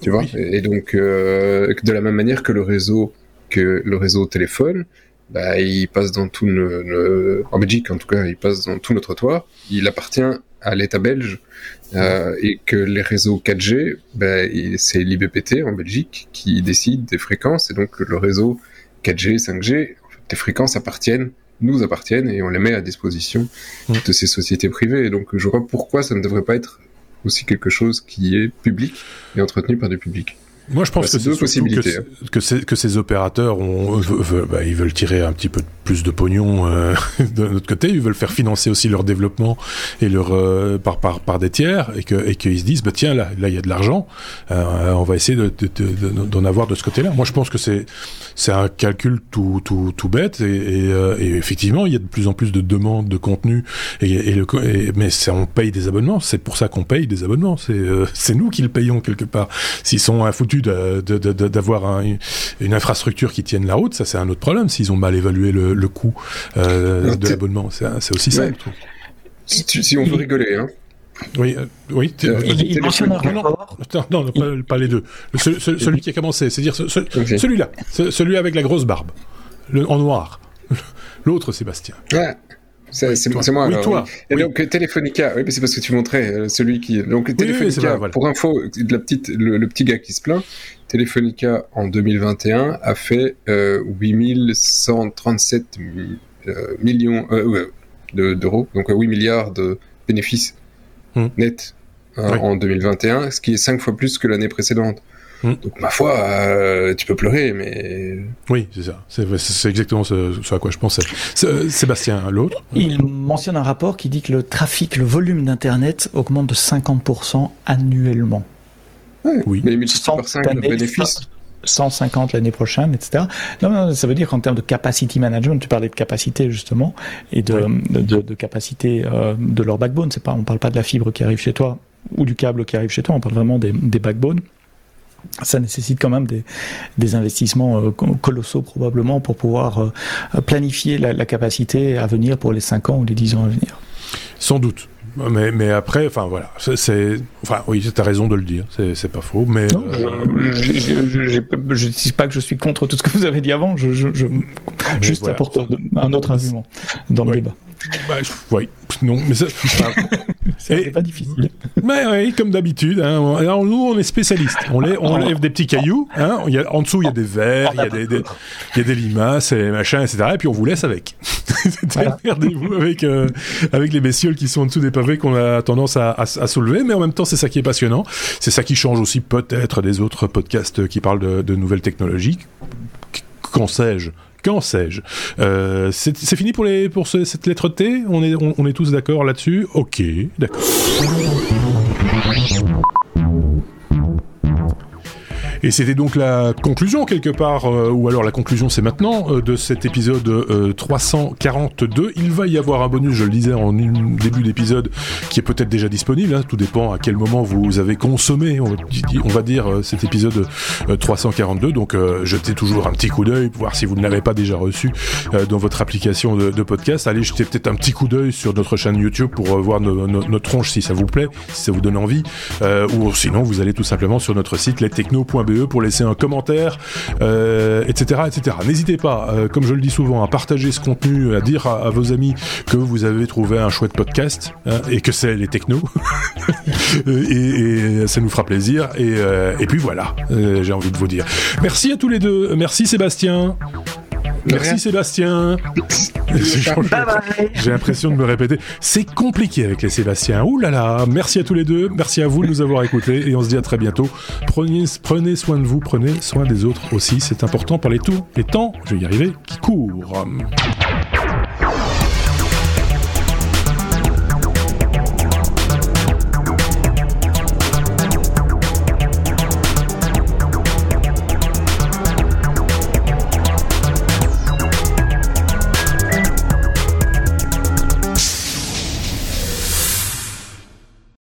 tu vois? Et, donc, euh, de la même manière que le réseau, que le réseau téléphone, bah, il passe dans tout le, en Belgique en tout cas, il passe dans tout notre trottoir. Il appartient à l'État belge euh, et que les réseaux 4G, ben, c'est l'IBPT en Belgique qui décide des fréquences et donc le réseau 4G, 5G, les fréquences appartiennent, nous appartiennent et on les met à disposition de ces sociétés privées. Et donc je vois pourquoi ça ne devrait pas être aussi quelque chose qui est public et entretenu par du public. Moi, je pense bah, que c'est possibilités. Hein. Que, que, ces opérateurs ont, bah, ils veulent tirer un petit peu plus de pognon euh, de notre côté. Ils veulent faire financer aussi leur développement et leur euh, par, par par des tiers et que et qu'ils se disent bah tiens là là il y a de l'argent, euh, on va essayer d'en de, de, de, avoir de ce côté-là. Moi, je pense que c'est c'est un calcul tout tout tout bête et, et, euh, et, effectivement il y a de plus en plus de demandes de contenu et, et le mais ça, on paye des abonnements. C'est pour ça qu'on paye des abonnements. C'est c'est nous qui le payons quelque part. S'ils sont d'avoir une infrastructure qui tienne la route, ça c'est un autre problème. S'ils ont mal évalué le, coût euh, de l'abonnement, c'est aussi ça. Si, si, on veut rigoler, hein. Oui, euh, oui. il, mentionne un rapport. Non, non, pas, les deux. celui qui a commencé, c'est-à-dire celui-là, celui avec la grosse barbe, le, en noir. L'autre, Sébastien. Ouais. C'est moi. Oui, toi. Et donc Telefonica, oui, c'est parce que tu montrais celui qui. Donc Telefonica, pour info, la petite, le, petit gars qui se plaint, Telefonica en 2021 a fait euh, 8137 millions d'euros, donc 8 milliards de bénéfices hmm. nets hein, en 2021, ce qui est 5 fois plus que l'année précédente. Hmm. Donc ma foi, euh, tu peux pleurer, mais oui, c'est ça. C'est exactement ce, à quoi je pensais. Sébastien, l'autre? Il mentionne un rapport qui dit que le trafic, le volume d'internet augmente de 50% annuellement. oui. Mais multiplié par 5 le bénéfice. 150 l'année prochaine, etc. Non, non, ça veut dire qu'en termes de capacity management, tu parlais de capacité justement et de, de, capacité euh, de leur backbone. C'est pas, on parle pas de la fibre qui arrive chez toi ou du câble qui arrive chez toi. On parle vraiment des, des backbones. Ça nécessite quand même des, des investissements euh, colossaux probablement pour pouvoir euh, planifier la, la capacité à venir pour les 5 ans ou les 10 ans à venir. Sans doute. Mais, mais après, enfin voilà, c'est, enfin oui, tu as raison de le dire, c'est pas faux, mais non, euh, je, ne dis pas que je suis contre tout ce que vous avez dit avant, je, je, je juste apporte un autre argument dans le débat. Bah, oui, non, mais c'est pas difficile. Mais oui, comme d'habitude. Hein, alors nous, on est spécialistes. On, lève, on lève des petits cailloux. Hein, il y a, en dessous, il y a des verres, il y a des, des, il y a des limaces et machin, etc. Et puis on vous laisse avec. Regardez-vous avec euh, avec les bestioles qui sont en dessous des pavés qu'on a tendance à, à, à, soulever. Mais en même temps, c'est ça qui est passionnant. C'est ça qui change aussi peut-être des autres podcasts qui parlent de, de nouvelles technologies. Qu'en sais-je? Qu'en sais-je. Euh, C'est fini pour, les, pour cette lettre T? On est, on, on est tous d'accord là-dessus? Ok, d'accord. Et c'était donc la conclusion quelque part, euh, ou alors la conclusion c'est maintenant, euh, de cet épisode 342. Euh, Il va y avoir un bonus, je le disais en début d'épisode, qui est peut-être déjà disponible, hein. tout dépend à quel moment vous avez consommé, on, va dire, cet épisode 342. Donc jetez toujours un petit coup d'œil, voir si vous ne l'avez pas déjà reçu dans votre application de, podcast. Allez jeter peut-être un petit coup d'œil sur notre chaîne YouTube pour voir notre tronche si ça vous plaît, si ça vous donne envie. ou sinon, vous allez tout simplement sur notre site lestechno.be pour laisser un commentaire, euh, etc., etc. N'hésitez pas, euh, comme je le dis souvent, à partager ce contenu, à dire à, vos amis que vous avez trouvé un chouette podcast hein, et que c'est les technos. et, ça nous fera plaisir. Et, euh, et puis voilà, j'ai envie de vous dire. Merci à tous les deux. Merci Sébastien. Merci Sébastien. J'ai l'impression de me répéter. C'est compliqué avec les Sébastien. Ouh là là. Merci à tous les deux. Merci à vous de nous avoir écoutés et on se dit à très bientôt. Prenez, prenez soin de vous, prenez soin des autres aussi. C'est important par les tout les temps, je vais y arriver, qui courent.